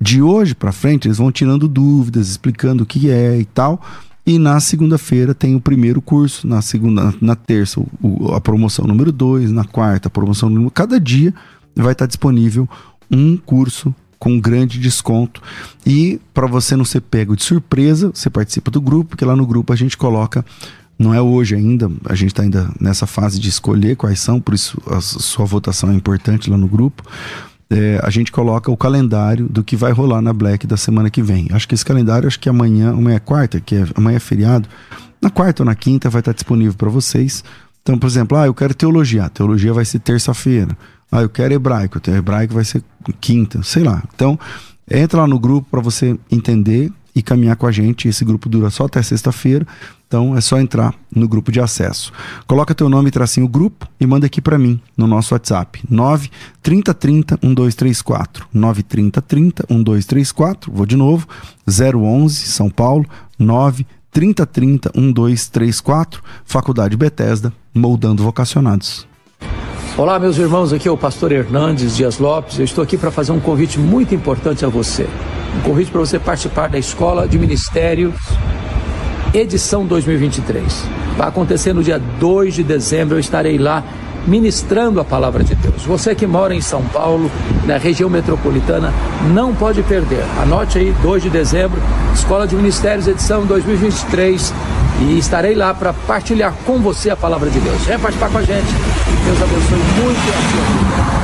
A: De hoje para frente, eles vão tirando dúvidas, explicando o que é e tal. E na segunda-feira tem o primeiro curso, na segunda, na terça o, a promoção número 2, na quarta a promoção número. Cada dia vai estar disponível um curso com grande desconto. E para você não ser pego de surpresa, você participa do grupo, porque lá no grupo a gente coloca não é hoje ainda, a gente está ainda nessa fase de escolher quais são, por isso a sua votação é importante lá no grupo é, a gente coloca o calendário do que vai rolar na Black da semana que vem. Acho que esse calendário, acho que amanhã, amanhã é quarta, que é, amanhã é feriado. Na quarta ou na quinta vai estar disponível para vocês. Então, por exemplo, ah, eu quero teologia. A teologia vai ser terça-feira. Ah, eu quero hebraico. O hebraico vai ser quinta, sei lá. Então, entra lá no grupo para você entender e caminhar com a gente. Esse grupo dura só até sexta-feira. Então é só entrar no grupo de acesso. Coloca teu nome, tracinho grupo e manda aqui para mim no nosso WhatsApp. 9 30 30 1234. 9 30 30 1234. Vou de novo. 011 São Paulo 9 30 30 1234. Faculdade Bethesda, moldando vocacionados.
F: Olá, meus irmãos, aqui é o pastor Hernandes Dias Lopes. Eu estou aqui para fazer um convite muito importante a você. Um convite para você participar da Escola de Ministérios edição 2023. Vai acontecer no dia 2 de dezembro, eu estarei lá ministrando a palavra de Deus. Você que mora em São Paulo, na região metropolitana, não pode perder. Anote aí, 2 de dezembro, Escola de Ministérios, edição 2023. E estarei lá para partilhar com você a palavra de Deus. Venha participar com a gente. Deus abençoe muito a sua vida.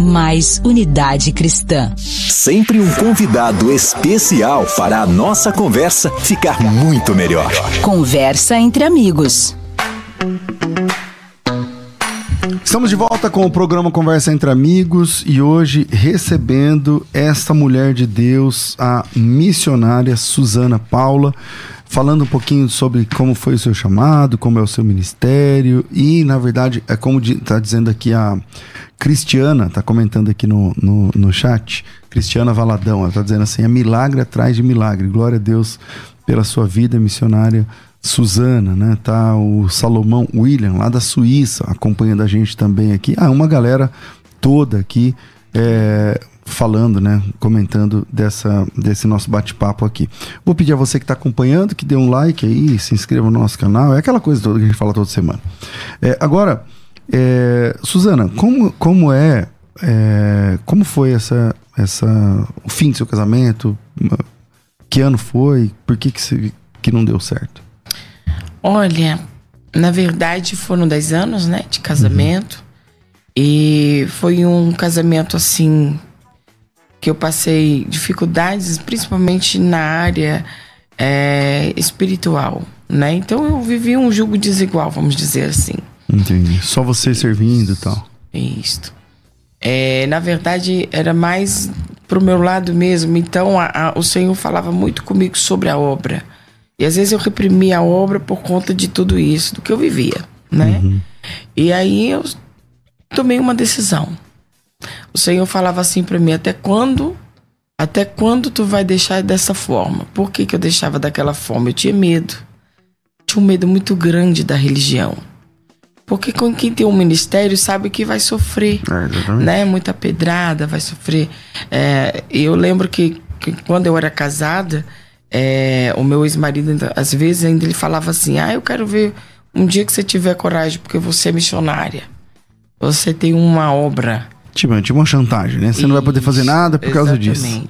E: mais unidade cristã.
D: Sempre um convidado especial fará a nossa conversa ficar muito melhor.
E: Conversa entre amigos.
A: Estamos de volta com o programa Conversa entre Amigos e hoje recebendo esta mulher de Deus, a missionária Suzana Paula falando um pouquinho sobre como foi o seu chamado, como é o seu ministério e, na verdade, é como está dizendo aqui a Cristiana, está comentando aqui no, no, no chat, Cristiana Valadão, ela está dizendo assim, é milagre atrás de milagre, glória a Deus pela sua vida missionária Suzana, né? Tá o Salomão William, lá da Suíça, acompanhando a gente também aqui. Ah, uma galera toda aqui. É, falando, né, comentando dessa, desse nosso bate-papo aqui. Vou pedir a você que está acompanhando que dê um like aí, se inscreva no nosso canal, é aquela coisa toda que a gente fala toda semana. É, agora, é, Suzana, como, como é, é, como foi essa, essa, o fim do seu casamento? Que ano foi? Por que que, se, que não deu certo?
B: Olha, na verdade foram 10 anos, né, de casamento. Uhum. E foi um casamento assim que eu passei dificuldades, principalmente na área é, espiritual, né? Então eu vivi um jugo desigual, vamos dizer assim.
A: Entendi. Só você servindo e tal.
B: Isso. É, na verdade, era mais pro meu lado mesmo. Então, a, a, o Senhor falava muito comigo sobre a obra. E às vezes eu reprimia a obra por conta de tudo isso, do que eu vivia, né? Uhum. E aí eu tomei uma decisão. O Senhor falava assim para mim: até quando? Até quando tu vai deixar dessa forma? Por que, que eu deixava daquela forma? Eu tinha medo. Tinha um medo muito grande da religião. Porque quem tem um ministério sabe que vai sofrer, é, né? Muita pedrada, vai sofrer. É, eu lembro que, que, quando eu era casada, é, o meu ex-marido, às vezes, ainda ele falava assim: Ah, eu quero ver um dia que você tiver coragem, porque você é missionária. Você tem uma obra
A: Tipo, tipo uma chantagem, né? Você Isso, não vai poder fazer nada por causa exatamente. disso.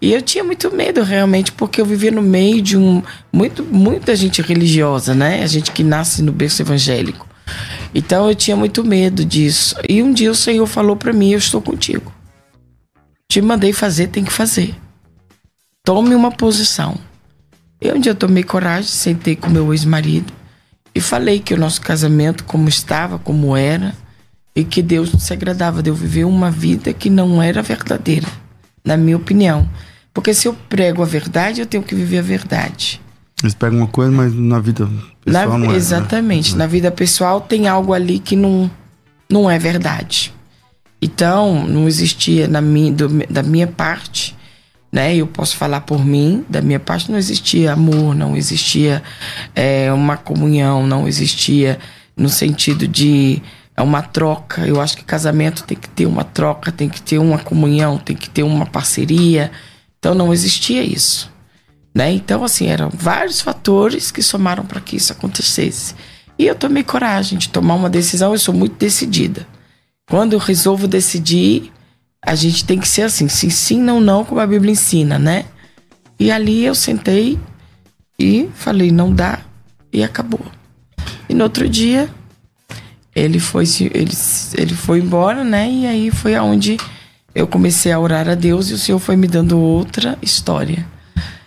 B: E eu tinha muito medo realmente, porque eu vivia no meio de um muito muita gente religiosa, né? A gente que nasce no berço evangélico. Então eu tinha muito medo disso. E um dia o Senhor falou para mim: "Eu estou contigo. Te mandei fazer, tem que fazer. Tome uma posição." E um dia eu tomei coragem, sentei com meu ex-marido e falei que o nosso casamento como estava, como era, e que Deus se agradava de eu viver uma vida que não era verdadeira, na minha opinião. Porque se eu prego a verdade, eu tenho que viver a verdade.
A: Eles pegam uma coisa, mas na vida pessoal na, não é.
B: Né? Exatamente. Né? Na vida pessoal tem algo ali que não, não é verdade. Então, não existia na minha, do, da minha parte, né? Eu posso falar por mim, da minha parte não existia amor, não existia é, uma comunhão, não existia no sentido de é uma troca. Eu acho que casamento tem que ter uma troca, tem que ter uma comunhão, tem que ter uma parceria. Então não existia isso. Né? Então, assim, eram vários fatores que somaram para que isso acontecesse. E eu tomei coragem de tomar uma decisão, eu sou muito decidida. Quando eu resolvo decidir, a gente tem que ser assim, sim, sim, não, não, como a Bíblia ensina, né? E ali eu sentei e falei, não dá, e acabou. E no outro dia, ele foi, ele, ele foi embora, né? E aí foi aonde eu comecei a orar a Deus e o Senhor foi me dando outra história.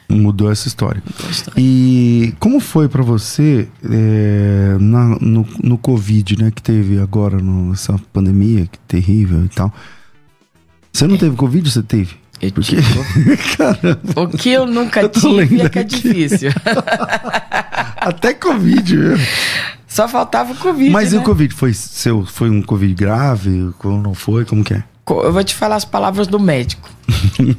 A: Mudou essa história. Mudou história. E como foi para você é, na, no, no Covid, né? Que teve agora, no, essa pandemia que terrível e tal. Você não é. teve Covid você teve?
B: Eu Porque... *laughs* o que eu nunca eu tive é que é difícil. *laughs*
A: Até Covid, viu?
B: Só faltava o Covid.
A: Mas
B: né?
A: e o Covid? Foi, seu, foi um Covid grave? Como não foi? Como que é?
B: Eu vou te falar as palavras do médico.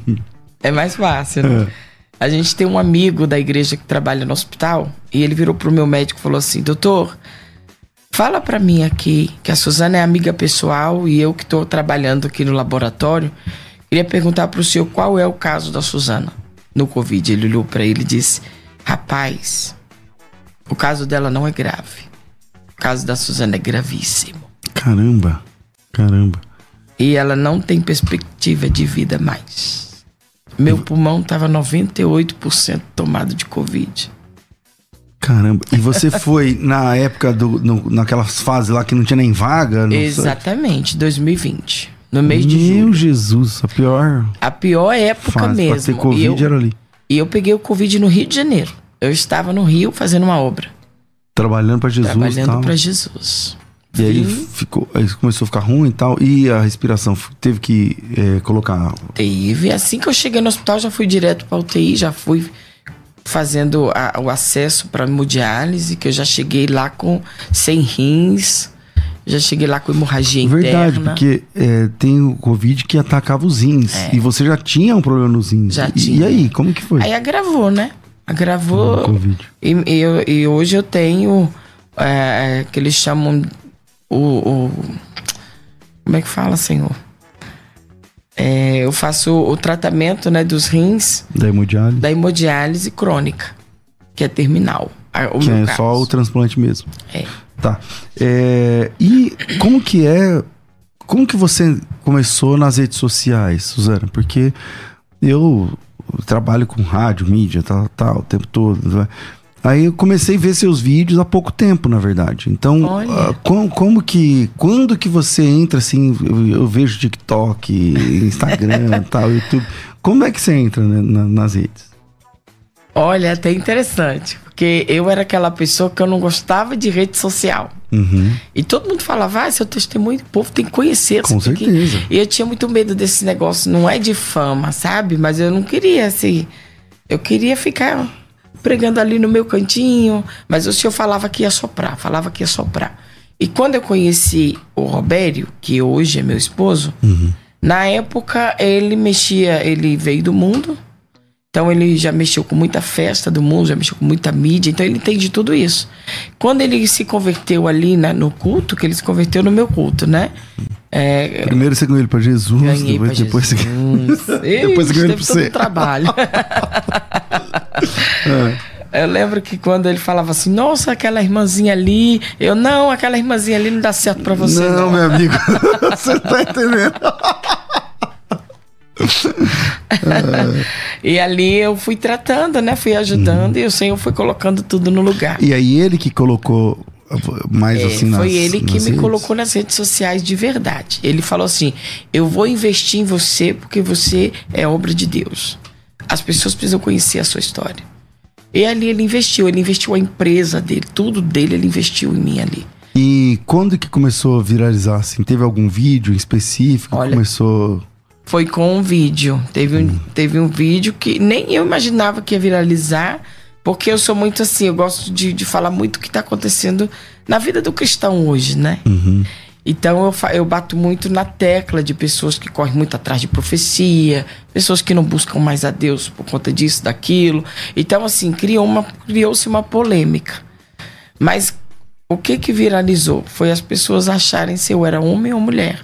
B: *laughs* é mais fácil, né? É. A gente tem um amigo da igreja que trabalha no hospital e ele virou pro meu médico e falou assim: Doutor, fala para mim aqui que a Suzana é amiga pessoal e eu que estou trabalhando aqui no laboratório. Queria perguntar pro senhor qual é o caso da Suzana no Covid. Ele olhou para ele e disse: Rapaz, o caso dela não é grave. O caso da Suzana é gravíssimo.
A: Caramba, caramba.
B: E ela não tem perspectiva de vida mais. Meu pulmão estava 98% tomado de Covid.
A: Caramba, e você foi *laughs* na época do. No, naquelas fases lá que não tinha nem vaga?
B: Exatamente, sei. 2020. No mês
A: Meu
B: de julho.
A: Meu Jesus, a pior.
B: A pior época fase mesmo.
A: Pra ter Covid
B: eu,
A: era ali.
B: E eu peguei o Covid no Rio de Janeiro. Eu estava no Rio fazendo uma obra.
A: Trabalhando para Jesus.
B: Trabalhando para Jesus.
A: E aí ficou, aí começou a ficar ruim e tal. E a respiração teve que é, colocar.
B: Teve. Assim que eu cheguei no hospital, já fui direto para UTI, já fui fazendo a, o acesso para hemodiálise, que eu já cheguei lá com 100 rins, já cheguei lá com hemorragia
A: Verdade,
B: interna.
A: porque é, tem o Covid que atacava os rins. É. E você já tinha um problema nos rins.
B: Já
A: e,
B: tinha.
A: E aí, como que foi?
B: Aí agravou, né? Agravou. Covid. E, e, e hoje eu tenho é, que eles chamam o, o, como é que fala, Senhor? É, eu faço o tratamento né, dos rins.
A: Da hemodiálise?
B: Da hemodiálise crônica, que é terminal.
A: O que é caso. só o transplante mesmo.
B: É.
A: Tá. É, e como que é. Como que você começou nas redes sociais, Suzana? Porque eu trabalho com rádio, mídia, tal, tal, o tempo todo. Né? Aí eu comecei a ver seus vídeos há pouco tempo, na verdade. Então, uh, como, como, que. Quando que você entra assim? Eu, eu vejo TikTok, Instagram, *laughs* tal, YouTube. Como é que você entra né, na, nas redes?
B: Olha, é até interessante. Porque eu era aquela pessoa que eu não gostava de rede social.
A: Uhum.
B: E todo mundo falava, ah, seu testemunho, o povo tem que conhecer.
A: Com certeza.
B: Que... E eu tinha muito medo desse negócio. Não é de fama, sabe? Mas eu não queria, assim. Eu queria ficar pregando ali no meu cantinho, mas o senhor falava que ia soprar, falava que ia soprar. E quando eu conheci o Robério, que hoje é meu esposo,
A: uhum.
B: na época ele mexia, ele veio do mundo, então ele já mexeu com muita festa do mundo, já mexeu com muita mídia, então ele entende tudo isso. Quando ele se converteu ali na, no culto, que ele se converteu no meu culto, né?
A: É, Primeiro você ganhou ele pra Jesus,
B: depois, pra
A: depois,
B: Jesus. Você...
A: depois você *laughs* ganhou ele pra você.
B: trabalho. *laughs*
A: é.
B: Eu lembro que quando ele falava assim, nossa, aquela irmãzinha ali, eu, não, aquela irmãzinha ali não dá certo pra você.
A: Não, não. meu amigo, *laughs* você tá entendendo. *laughs*
B: e ali eu fui tratando, né? Fui ajudando uhum. e o Senhor foi colocando tudo no lugar.
A: E aí ele que colocou mais é, assim nas,
B: Foi ele que me redes. colocou nas redes sociais de verdade. Ele falou assim: Eu vou investir em você porque você é obra de Deus. As pessoas precisam conhecer a sua história. E ali ele investiu, ele investiu a empresa dele, tudo dele ele investiu em mim ali.
A: E quando que começou a viralizar assim? Teve algum vídeo específico? Olha, começou
B: foi com um vídeo. Teve um, teve um vídeo que nem eu imaginava que ia viralizar, porque eu sou muito assim, eu gosto de, de falar muito o que está acontecendo na vida do cristão hoje, né? Uhum. Então eu, eu bato muito na tecla de pessoas que correm muito atrás de profecia, pessoas que não buscam mais a Deus por conta disso, daquilo. Então, assim, criou uma, criou-se uma polêmica. Mas o que que viralizou? Foi as pessoas acharem se eu era homem ou mulher.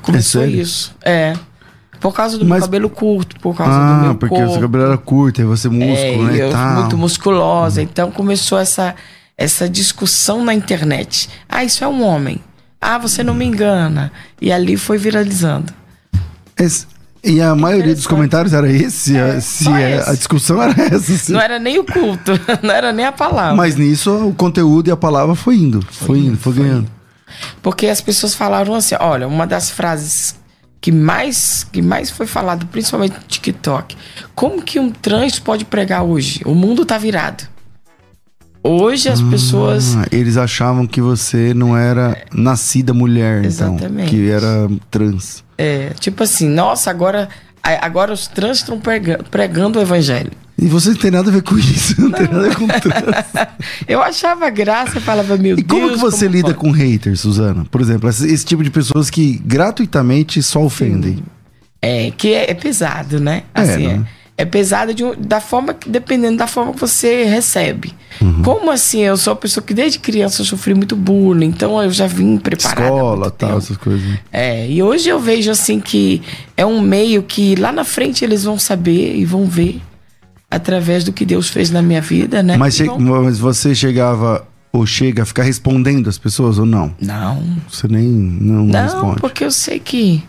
B: Começou é isso. É. Por causa do Mas... meu cabelo curto, por causa ah, do meu
A: porque corpo. seu cabelo era curto, e você músculo, é, né?
B: Eu tal. muito musculosa. Então começou essa, essa discussão na internet. Ah, isso é um homem. Ah, você não me engana. E ali foi viralizando.
A: Esse, e a maioria dos comentários era esse, é, se é, a discussão era essa. Assim.
B: Não era nem o culto, *laughs* não era nem a palavra.
A: Mas nisso o conteúdo e a palavra foi indo, foi, foi indo, foi, foi ganhando.
B: Porque as pessoas falaram assim, olha, uma das frases que mais, que mais foi falado, principalmente no TikTok, como que um trans pode pregar hoje? O mundo tá virado. Hoje as ah, pessoas.
A: Eles achavam que você não era nascida mulher, então, Exatamente. então. Que era trans.
B: É, tipo assim, nossa, agora, agora os trans estão pregando o evangelho.
A: E você não tem nada a ver com isso, não, não. tem nada a ver com trans. *laughs*
B: eu achava graça, falava, meu
A: e Deus. E como que você como lida pode? com haters, Suzana? Por exemplo, esse, esse, tipo de pessoas que gratuitamente só ofendem. Sim.
B: É, que é, é, pesado, né? É, assim, é, né? é, é pesado de, da forma que, dependendo da forma que você recebe. Uhum. Como assim? Eu sou uma pessoa que desde criança eu sofri muito bullying, então eu já vim preparada.
A: Escola, tal, essas coisas.
B: É, e hoje eu vejo assim que é um meio que lá na frente eles vão saber e vão ver através do que Deus fez na minha vida, né?
A: Mas, che mas você chegava ou chega a ficar respondendo as pessoas ou não?
B: Não.
A: Você nem não, não responde?
B: porque eu sei que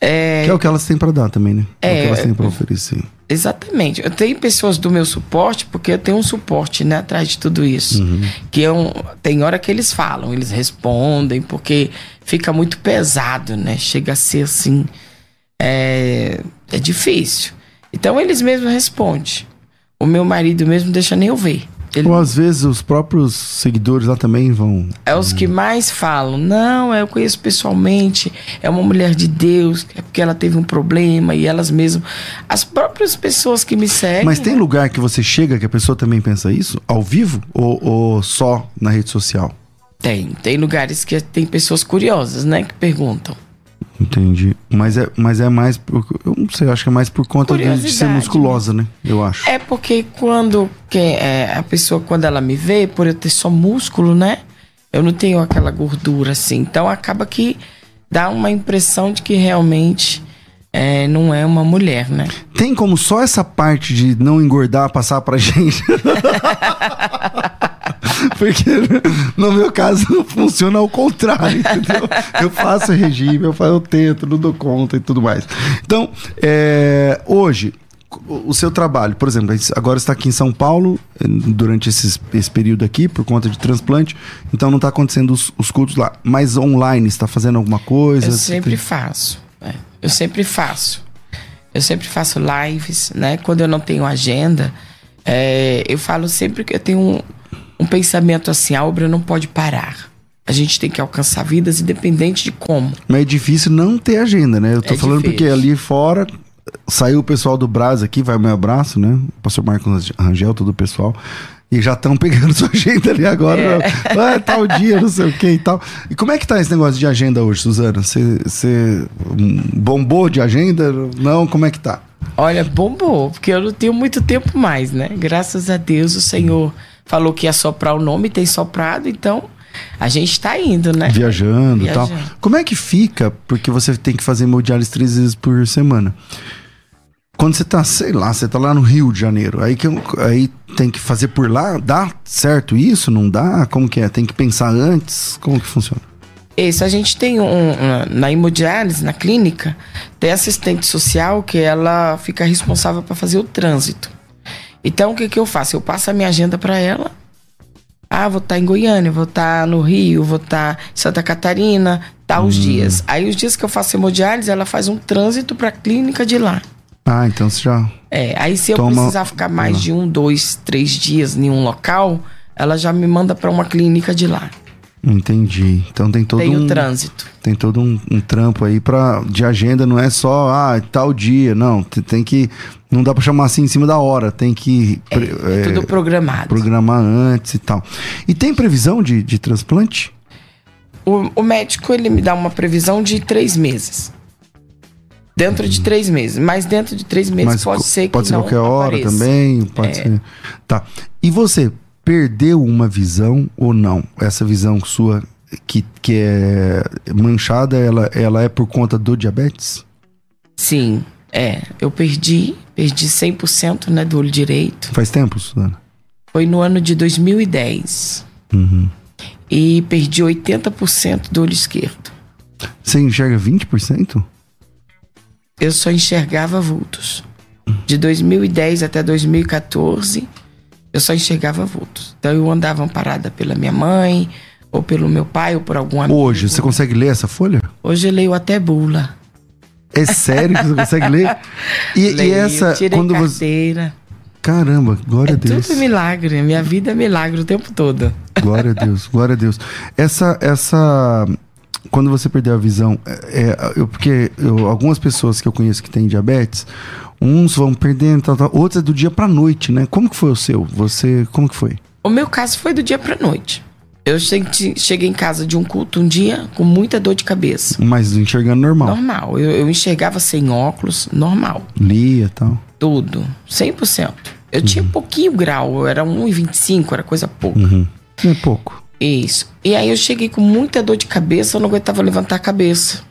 A: é, que é o que elas têm para dar também, né? É, é o que elas têm para oferecer.
B: Exatamente. Eu tenho pessoas do meu suporte, porque eu tenho um suporte, né, atrás de tudo isso. Uhum. Que eu, tem hora que eles falam, eles respondem, porque fica muito pesado, né? Chega a ser assim. É, é difícil. Então eles mesmos respondem. O meu marido mesmo deixa nem eu ver.
A: Ele... Ou às vezes os próprios seguidores lá também vão.
B: É os que mais falam. Não, eu conheço pessoalmente. É uma mulher de Deus. É porque ela teve um problema e elas mesmas. As próprias pessoas que me seguem.
A: Mas tem né? lugar que você chega que a pessoa também pensa isso? Ao vivo? Ou, ou só na rede social?
B: Tem. Tem lugares que tem pessoas curiosas, né? Que perguntam.
A: Entendi. Mas é, mas é mais. Por, eu não sei, acho que é mais por conta de, de, ser musculosa, né? Eu acho.
B: É porque quando que, é, a pessoa, quando ela me vê, por eu ter só músculo, né? Eu não tenho aquela gordura assim. Então acaba que dá uma impressão de que realmente é, não é uma mulher, né?
A: Tem como só essa parte de não engordar passar pra gente? *laughs* Porque no meu caso não funciona ao contrário, entendeu? Eu faço regime, eu, faço, eu tento, não dou conta e tudo mais. Então, é, hoje, o seu trabalho, por exemplo, agora está aqui em São Paulo durante esses, esse período aqui por conta de transplante, então não está acontecendo os, os, cultos lá, mas online está fazendo alguma coisa? Eu
B: sempre tem... faço, eu sempre faço, eu sempre faço lives, né? Quando eu não tenho agenda, é, eu falo sempre que eu tenho um, um pensamento assim: a obra não pode parar. A gente tem que alcançar vidas independente de como.
A: Mas é difícil não ter agenda, né? Eu tô é falando difícil. porque ali fora saiu o pessoal do Brás aqui, vai o meu abraço, né? O pastor Marcos Rangel, todo o pessoal. E já estão pegando *laughs* sua agenda ali agora. É. Ah, tal dia, não sei o que e tal. E como é que tá esse negócio de agenda hoje, Suzana? Você bombou de agenda? Não, como é que tá?
B: Olha, bombou, porque eu não tenho muito tempo mais, né? Graças a Deus o Senhor falou que ia soprar o nome, tem soprado, então a gente está indo, né?
A: Viajando e tal. Como é que fica? Porque você tem que fazer hemodiálise três vezes por semana. Quando você tá, sei lá, você tá lá no Rio de Janeiro, aí, que, aí tem que fazer por lá, dá certo isso? Não dá? Como que é? Tem que pensar antes? Como que funciona?
B: Isso, a gente tem um, na hemodiálise, na clínica, tem assistente social que ela fica responsável para fazer o trânsito. Então, o que, que eu faço? Eu passo a minha agenda para ela. Ah, vou estar tá em Goiânia, vou estar tá no Rio, vou estar tá em Santa Catarina, tal tá hum. dias. Aí, os dias que eu faço hemodiálise, ela faz um trânsito para a clínica de lá.
A: Ah, então você já.
B: É, aí se eu toma... precisar ficar mais de um, dois, três dias em um local, ela já me manda para uma clínica de lá.
A: Entendi. Então tem todo
B: tem
A: um.
B: o trânsito.
A: Tem todo um, um, trampo aí pra, de agenda, não é só, ah, tal dia. Não, tem que. Não dá pra chamar assim em cima da hora. Tem que.
B: É, é tudo programado.
A: Programar antes e tal. E tem previsão de, de transplante?
B: O, o médico, ele me dá uma previsão de três meses. Dentro de três meses. Mas dentro de três meses Mas pode ser que
A: Pode ser
B: não
A: qualquer hora
B: apareça.
A: também. Pode é. ser. Tá. E você perdeu uma visão ou não? Essa visão sua que, que é manchada, ela, ela é por conta do diabetes?
B: Sim, é. Eu perdi, perdi 100% né, do olho direito.
A: Faz tempo, Suzana?
B: Foi no ano de 2010.
A: Uhum.
B: E perdi 80% do olho esquerdo.
A: Você enxerga 20%?
B: Eu só enxergava vultos. De 2010 até 2014, eu só enxergava vultos. Então eu andava amparada pela minha mãe, ou pelo meu pai, ou por algum amigo.
A: Hoje, você consegue ler essa folha?
B: Hoje eu leio até bula.
A: É sério que você consegue ler? E,
B: leio,
A: e essa.
B: Tirei
A: quando
B: carteira.
A: Você... Caramba, glória
B: é
A: a Deus.
B: Tudo milagre. Minha vida é milagre o tempo todo.
A: Glória a Deus, glória a Deus. Essa, essa quando você perdeu a visão, é, é, eu, porque eu, algumas pessoas que eu conheço que têm diabetes, uns vão perdendo, tal, tal, outros é do dia pra noite, né? Como que foi o seu? Você, como que foi?
B: O meu caso foi do dia pra noite. Eu cheguei em casa de um culto um dia com muita dor de cabeça.
A: Mas enxergando normal?
B: Normal. Eu, eu enxergava sem óculos, normal.
A: Lia tal?
B: Tudo. 100%. Eu uhum. tinha pouquinho grau, eu era 1,25, era coisa pouca.
A: Uhum. É pouco.
B: Isso. E aí eu cheguei com muita dor de cabeça, eu não aguentava levantar a cabeça.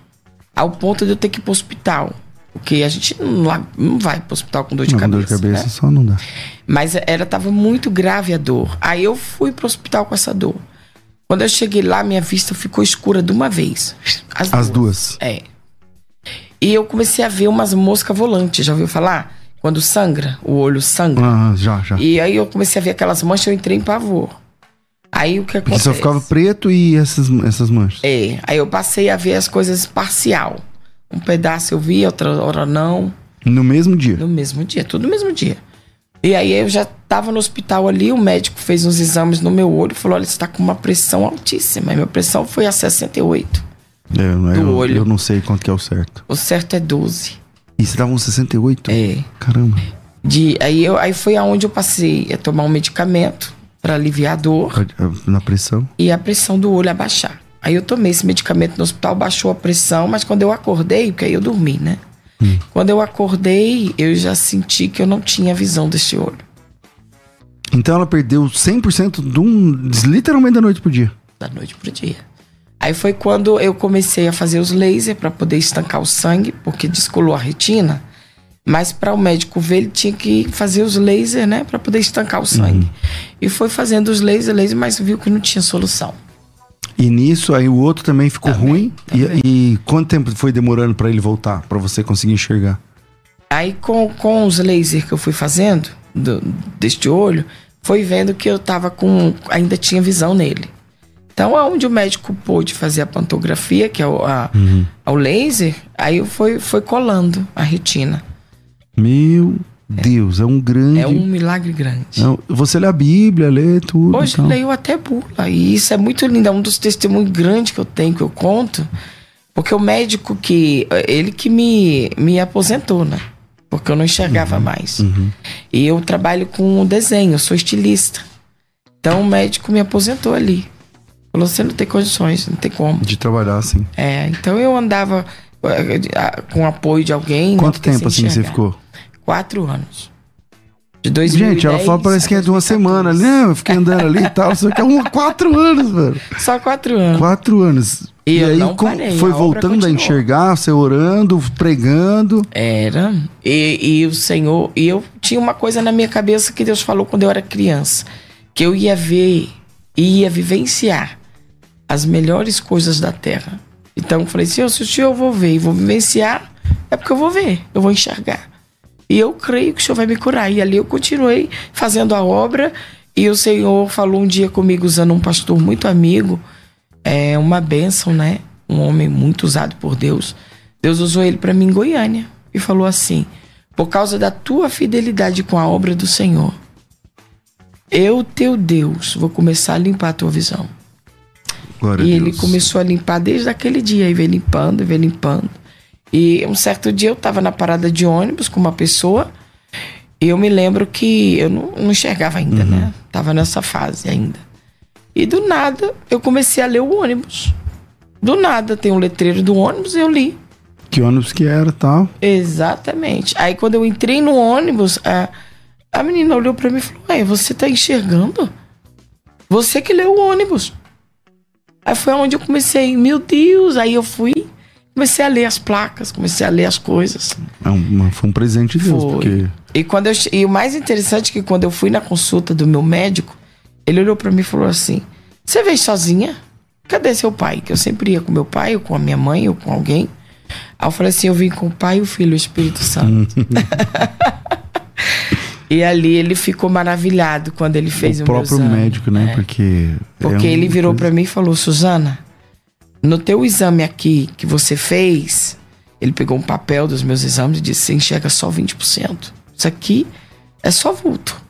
B: Ao ponto de eu ter que ir pro hospital. Porque a gente não, não vai pro hospital com dor de
A: não,
B: cabeça.
A: Com dor de cabeça
B: né?
A: só não dá.
B: Mas ela tava muito grave a dor. Aí eu fui pro hospital com essa dor. Quando eu cheguei lá, minha vista ficou escura de uma vez.
A: As, As duas. duas.
B: É. E eu comecei a ver umas moscas volantes, já ouviu falar? Quando sangra, o olho sangra.
A: Ah, já, já.
B: E aí eu comecei a ver aquelas manchas, eu entrei em pavor. Aí o que acontece?
A: Só ficava preto e essas, essas manchas.
B: É. Aí eu passei a ver as coisas parcial. Um pedaço eu vi, outra hora não.
A: No mesmo dia?
B: No mesmo dia, tudo no mesmo dia. E aí eu já tava no hospital ali, o médico fez uns exames no meu olho e falou: olha, você tá com uma pressão altíssima. E minha pressão foi a 68.
A: É, do eu, olho. eu não sei quanto que é o certo.
B: O certo é 12.
A: E você tava com 68?
B: É.
A: Caramba.
B: De, aí, eu, aí foi aonde eu passei a tomar um medicamento para aliviar a dor.
A: Na pressão?
B: E a pressão do olho abaixar. Aí eu tomei esse medicamento no hospital, baixou a pressão, mas quando eu acordei, porque aí eu dormi, né? Hum. Quando eu acordei, eu já senti que eu não tinha visão deste olho.
A: Então ela perdeu 100% de um, literalmente da noite pro dia.
B: Da noite pro dia. Aí foi quando eu comecei a fazer os lasers para poder estancar o sangue, porque descolou a retina. Mas para o médico ver, ele tinha que fazer os lasers, né? Para poder estancar o sangue. Uhum. E foi fazendo os lasers, lasers, mas viu que não tinha solução.
A: E nisso, aí o outro também ficou também, ruim. Também. E, e, quanto tempo foi demorando para ele voltar, para você conseguir enxergar?
B: Aí com, com os lasers que eu fui fazendo, do, deste olho, foi vendo que eu tava com. ainda tinha visão nele. Então, aonde o médico pôde fazer a pantografia, que é o, a, uhum. o laser, aí foi, foi colando a retina.
A: Meu Deus, é um grande.
B: É um milagre grande.
A: É você lê a Bíblia, lê tudo.
B: Hoje então. leio até bula. E isso é muito lindo. É um dos testemunhos grandes que eu tenho, que eu conto. Porque o médico que. Ele que me, me aposentou, né? Porque eu não enxergava
A: uhum,
B: mais.
A: Uhum.
B: E eu trabalho com desenho, eu sou estilista. Então o médico me aposentou ali. Falou: você não tem condições, não tem como.
A: De trabalhar assim.
B: É, então eu andava eh, com apoio de alguém.
A: Quanto tempo assim você ficou?
B: Quatro anos. De 2010,
A: Gente, ela fala, parece que é de uma
B: 2014.
A: semana ali. Não, eu fiquei andando ali e tal. Só que é um, quatro anos, velho.
B: Só quatro anos.
A: Quatro anos.
B: E eu
A: aí
B: parei,
A: foi
B: a
A: voltando a
B: continuou.
A: enxergar, você orando, pregando.
B: Era. E, e o Senhor. E eu tinha uma coisa na minha cabeça que Deus falou quando eu era criança: que eu ia ver e ia vivenciar as melhores coisas da terra. Então eu falei: Senhor, se o Senhor eu vou ver e vou vivenciar, é porque eu vou ver, eu vou enxergar. E eu creio que o Senhor vai me curar. E ali eu continuei fazendo a obra. E o Senhor falou um dia comigo, usando um pastor muito amigo, é uma bênção, né? Um homem muito usado por Deus. Deus usou ele para mim em Goiânia e falou assim: por causa da tua fidelidade com a obra do Senhor, eu, teu Deus, vou começar a limpar a tua visão.
A: Glória
B: E ele começou a limpar desde aquele dia, e veio limpando, e veio limpando. E um certo dia eu tava na parada de ônibus com uma pessoa, e eu me lembro que eu não, não enxergava ainda,
A: Uhum.
B: né? Tava nessa fase ainda. E do nada eu comecei a ler o ônibus. Do nada tem um letreiro do ônibus e eu li.
A: Que ônibus que era tal.
B: Exatamente. Aí quando eu entrei no ônibus, a, a menina olhou pra mim e falou: Ué, você tá enxergando? Você que leu o ônibus. Aí foi onde eu comecei, meu Deus. Aí eu fui, comecei a ler as placas, comecei a ler as coisas.
A: É uma- foi um presente de Deus,
B: Foi.
A: porque.
B: E, quando eu, e o mais interessante é que quando eu fui na consulta do meu médico, ele olhou pra mim e falou assim: Você veio sozinha? Cadê seu pai? Que eu sempre ia com meu pai, ou com a minha mãe, ou com alguém. Aí eu falei assim: Eu vim com o pai, o filho e o Espírito Santo. *laughs* e ali ele ficou maravilhado quando ele fez o,
A: o próprio médico, né?
B: É.
A: Porque.
B: Porque
A: é
B: ele virou pra mim e falou: Suzana, no teu exame aqui que você fez, ele pegou um papel dos meus exames e disse: você enxerga só 20%. Isso aqui é só vulto.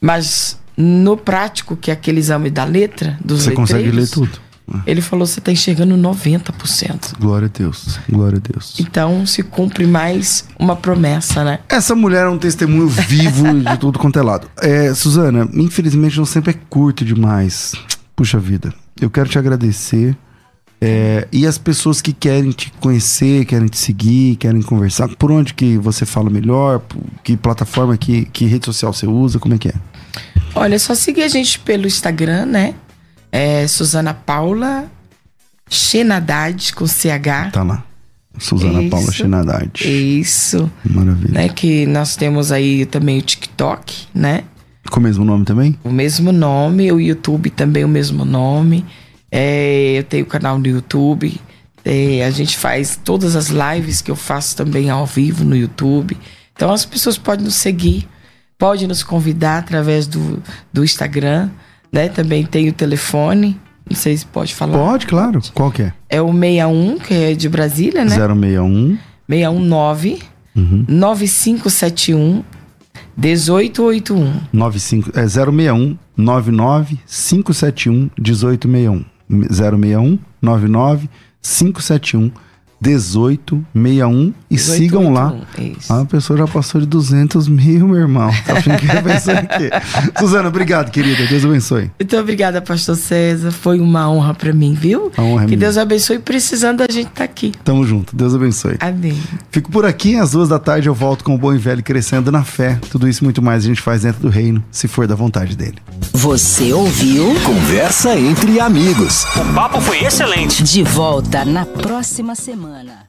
B: Mas no prático, que é aquele exame da letra, dos
A: Você consegue ler tudo.
B: Ele falou: você tá enxergando 90%.
A: Glória a Deus. Glória a Deus.
B: Então se cumpre mais uma promessa, né?
A: Essa mulher é um testemunho vivo *laughs* de tudo quanto é lado. É, Suzana, infelizmente não sempre é curto demais. Puxa vida. Eu quero te agradecer. É, e as pessoas que querem te conhecer, querem te seguir, querem conversar, por onde que você fala melhor? Que plataforma, que, que rede social você usa? Como é que é?
B: Olha, é só seguir a gente pelo Instagram, né? É Suzana Paula Xenadade com CH.
A: Tá lá. Suzana
B: Isso.
A: Paula Chinadade.
B: Isso,
A: Maravilha.
B: né? Que nós temos aí também o TikTok, né?
A: Com o mesmo nome também?
B: O mesmo nome, o YouTube também o mesmo nome. É, eu tenho o canal no YouTube. É, a gente faz todas as lives que eu faço também ao vivo no YouTube. Então as pessoas podem nos seguir, podem nos convidar através do, do Instagram, né? Também tem o telefone. Não sei se pode falar.
A: Pode, claro. Qual que é?
B: É o 61, que é de Brasília, né?
A: 061
B: 619
A: Uhum.
B: 9571 1881.
A: 95, é 061 99 571 1861. 061 99 571 1861 e sigam lá.
B: 1881, Isso.
A: A pessoa já passou de 200 mil, meu irmão. Tá *laughs* achando que ia pensar o quê? Suzana, obrigado, querida. Deus abençoe.
B: Muito obrigada, Pastor César. Foi uma honra pra mim, viu?
A: A honra é
B: que
A: minha.
B: Deus abençoe. Precisando, a gente tá aqui.
A: Tamo junto. Deus abençoe.
B: Amém.
A: Fico por aqui, às duas da tarde eu volto com o Bom e Velho crescendo na fé. Tudo isso e muito mais a gente faz dentro do reino, se for da vontade dele.
E: Você ouviu?
D: Conversa entre amigos.
G: O papo foi excelente.
E: De volta na próxima semana. mga na.